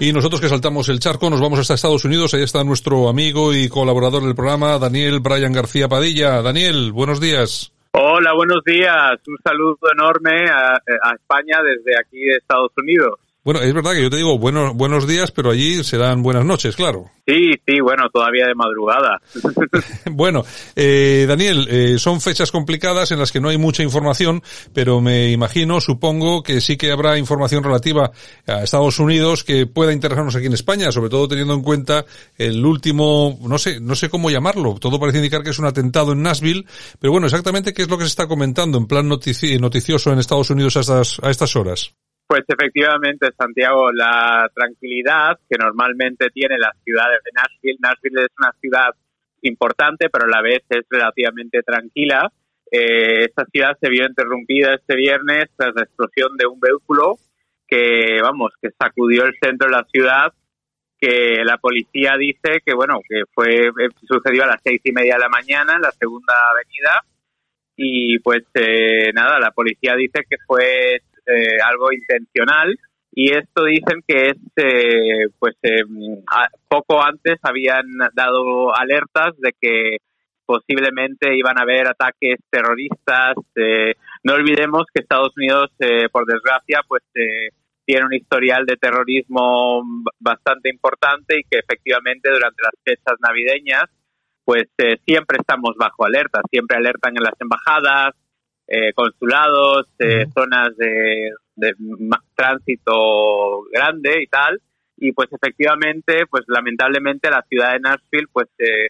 Y nosotros que saltamos el charco nos vamos hasta Estados Unidos. Ahí está nuestro amigo y colaborador del programa, Daniel Brian García Padilla. Daniel, buenos días. Hola, buenos días. Un saludo enorme a, a España desde aquí de Estados Unidos. Bueno, es verdad que yo te digo buenos, buenos días, pero allí serán buenas noches, claro. Sí, sí, bueno, todavía de madrugada. bueno, eh, Daniel, eh, son fechas complicadas en las que no hay mucha información, pero me imagino, supongo que sí que habrá información relativa a Estados Unidos que pueda interesarnos aquí en España, sobre todo teniendo en cuenta el último, no sé, no sé cómo llamarlo. Todo parece indicar que es un atentado en Nashville, pero bueno, exactamente qué es lo que se está comentando en plan notici noticioso en Estados Unidos a estas, a estas horas. Pues efectivamente, Santiago, la tranquilidad que normalmente tiene la ciudad de Nashville. Es una ciudad importante, pero a la vez es relativamente tranquila. Eh, esta ciudad se vio interrumpida este viernes tras la explosión de un vehículo que, vamos, que sacudió el centro de la ciudad, que la policía dice que, bueno, que fue sucedió a las seis y media de la mañana en la segunda avenida y, pues, eh, nada, la policía dice que fue eh, algo intencional y esto dicen que es eh, pues eh, poco antes habían dado alertas de que posiblemente iban a haber ataques terroristas no olvidemos que Estados Unidos por desgracia pues tiene un historial de terrorismo bastante importante y que efectivamente durante las fechas navideñas pues siempre estamos bajo alerta siempre alertan en las embajadas eh, consulados, eh, zonas de, de tránsito grande y tal. Y pues efectivamente, pues lamentablemente la ciudad de Nashville pues eh,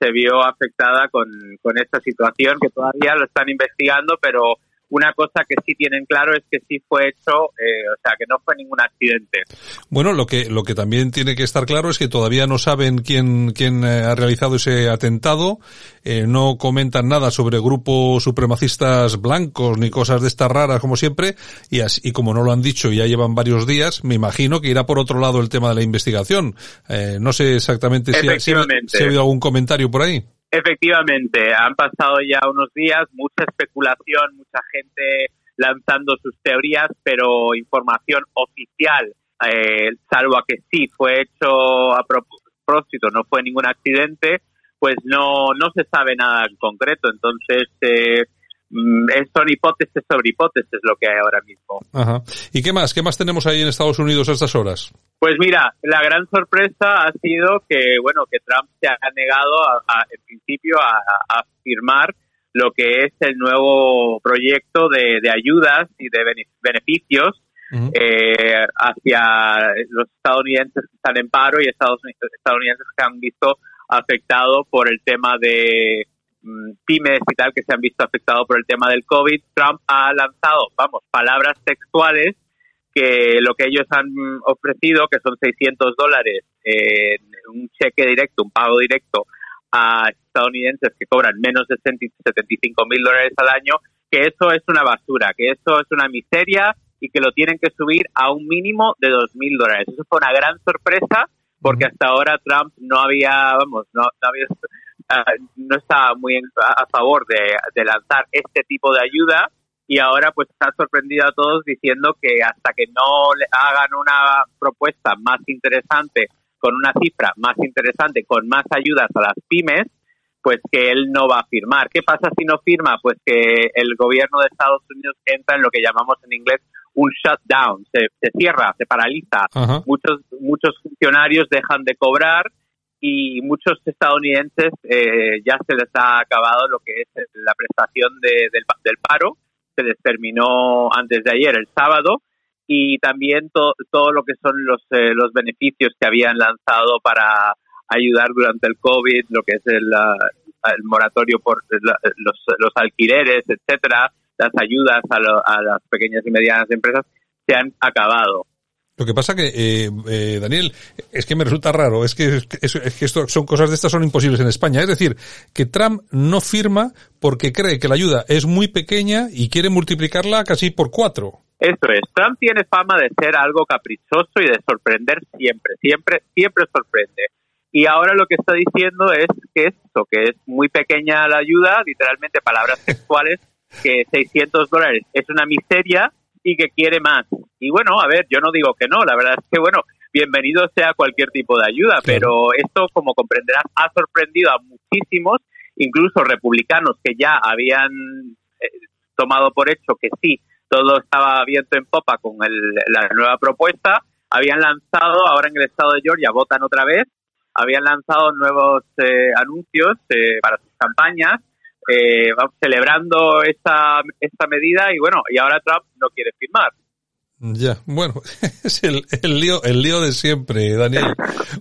se vio afectada con, con esta situación que todavía lo están investigando, pero una cosa que sí tienen claro es que sí fue hecho, eh, o sea, que no fue ningún accidente. Bueno, lo que lo que también tiene que estar claro es que todavía no saben quién quién eh, ha realizado ese atentado, eh, no comentan nada sobre grupos supremacistas blancos ni cosas de estas raras como siempre y así, y como no lo han dicho ya llevan varios días, me imagino que irá por otro lado el tema de la investigación. Eh, no sé exactamente si ha, si ha habido algún comentario por ahí. Efectivamente, han pasado ya unos días, mucha especulación, mucha gente lanzando sus teorías, pero información oficial, eh, salvo a que sí fue hecho a propósito, no fue ningún accidente, pues no, no se sabe nada en concreto. Entonces, eh, son hipótesis sobre hipótesis lo que hay ahora mismo. Ajá. ¿Y qué más? ¿Qué más tenemos ahí en Estados Unidos a estas horas? Pues mira, la gran sorpresa ha sido que, bueno, que Trump se ha negado, a, a, en principio, a, a, firmar lo que es el nuevo proyecto de, de ayudas y de beneficios uh -huh. eh, hacia los estadounidenses que están en paro y Estados estadounidenses que han visto afectados por el tema de mm, pymes y tal, que se han visto afectados por el tema del COVID. Trump ha lanzado, vamos, palabras textuales que lo que ellos han ofrecido, que son 600 dólares en un cheque directo, un pago directo a estadounidenses que cobran menos de 75 mil dólares al año, que eso es una basura, que eso es una miseria y que lo tienen que subir a un mínimo de 2 mil dólares. Eso fue una gran sorpresa porque hasta ahora Trump no había, vamos, no, no había, uh, no estaba muy en, a, favor de, de lanzar este tipo de ayuda y ahora pues está sorprendido a todos diciendo que hasta que no le hagan una propuesta más interesante, con una cifra más interesante, con más ayudas a las pymes, pues que él no va a firmar. ¿Qué pasa si no firma? Pues que el gobierno de Estados Unidos entra en lo que llamamos en inglés un shutdown, se, se cierra, se paraliza. Muchos muchos funcionarios dejan de cobrar y muchos estadounidenses eh, ya se les ha acabado lo que es la prestación de, del, del paro se les terminó antes de ayer, el sábado, y también to- todo lo que son los, eh, los beneficios que habían lanzado para ayudar durante el COVID, lo que es el, el moratorio por los, los alquileres, etcétera, las ayudas a, lo- a las pequeñas y medianas empresas se han acabado. Lo que pasa que, eh, eh, Daniel, es que me resulta raro, es que, es que, es que esto son cosas de estas son imposibles en España. Es decir, que Trump no firma porque cree que la ayuda es muy pequeña y quiere multiplicarla casi por cuatro. Eso es. Trump tiene fama de ser algo caprichoso y de sorprender siempre, siempre, siempre sorprende. Y ahora lo que está diciendo es que esto, que es muy pequeña la ayuda, literalmente palabras textuales, que 600 dólares es una miseria y que quiere más. Y bueno, a ver, yo no digo que no, la verdad es que bueno, bienvenido sea cualquier tipo de ayuda, pero esto, como comprenderás, ha sorprendido a muchísimos, incluso republicanos que ya habían eh, tomado por hecho que sí, todo estaba viento en popa con el- la nueva propuesta, habían lanzado, ahora en el estado de Georgia votan otra vez, habían lanzado nuevos eh, anuncios eh, para sus campañas, eh, vamos, celebrando esta, esta medida y bueno, y ahora Trump no quiere firmar. Ya, bueno, es el, el lío, el lío de siempre, Daniel.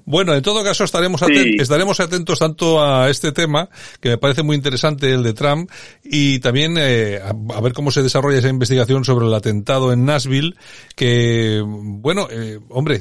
Bueno, en todo caso estaremos aten- estaremos atentos tanto a este tema, que me parece muy interesante el de Trump, y también eh, a, a ver cómo se desarrolla esa investigación sobre el atentado en Nashville, que, bueno, eh, hombre,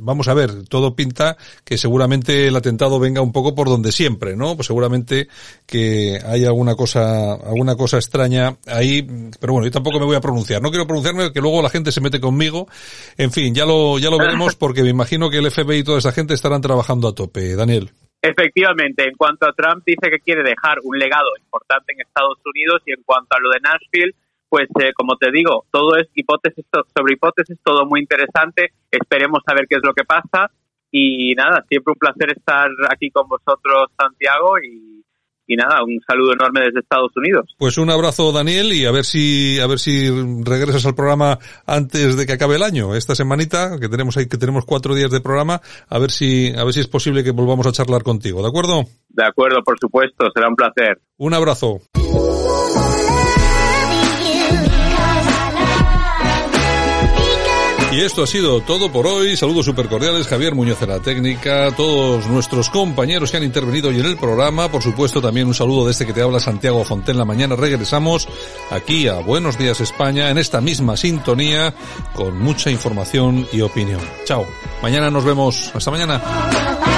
vamos a ver, todo pinta que seguramente el atentado venga un poco por donde siempre, ¿no? Pues seguramente que hay alguna cosa, alguna cosa extraña ahí, pero bueno, yo tampoco me voy a pronunciar. No quiero pronunciarme que luego la gente se mete conmigo. En fin, ya lo, ya lo veremos porque me imagino que el FBI y toda esa gente estarán trabajando a tope. Daniel. Efectivamente, en cuanto a Trump dice que quiere dejar un legado importante en Estados Unidos y en cuanto a lo de Nashville, pues eh, como te digo, todo es hipótesis so- sobre hipótesis, todo muy interesante. Esperemos a ver qué es lo que pasa y nada, siempre un placer estar aquí con vosotros, Santiago, y, y nada, un saludo enorme desde Estados Unidos. Pues un abrazo, Daniel, y a ver si, a ver si regresas al programa antes de que acabe el año. Esta semanita, que tenemos ahí, que tenemos cuatro días de programa, a ver si, a ver si es posible que volvamos a charlar contigo, ¿de acuerdo? De acuerdo, por supuesto, será un placer. Un abrazo. Y esto ha sido todo por hoy. Saludos super cordiales. Javier Muñoz en la técnica, todos nuestros compañeros que han intervenido hoy en el programa. Por supuesto, también un saludo de este que te habla Santiago Fonten. La mañana regresamos aquí a Buenos Días España en esta misma sintonía con mucha información y opinión. Chao. Mañana nos vemos. Hasta mañana.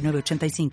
906985.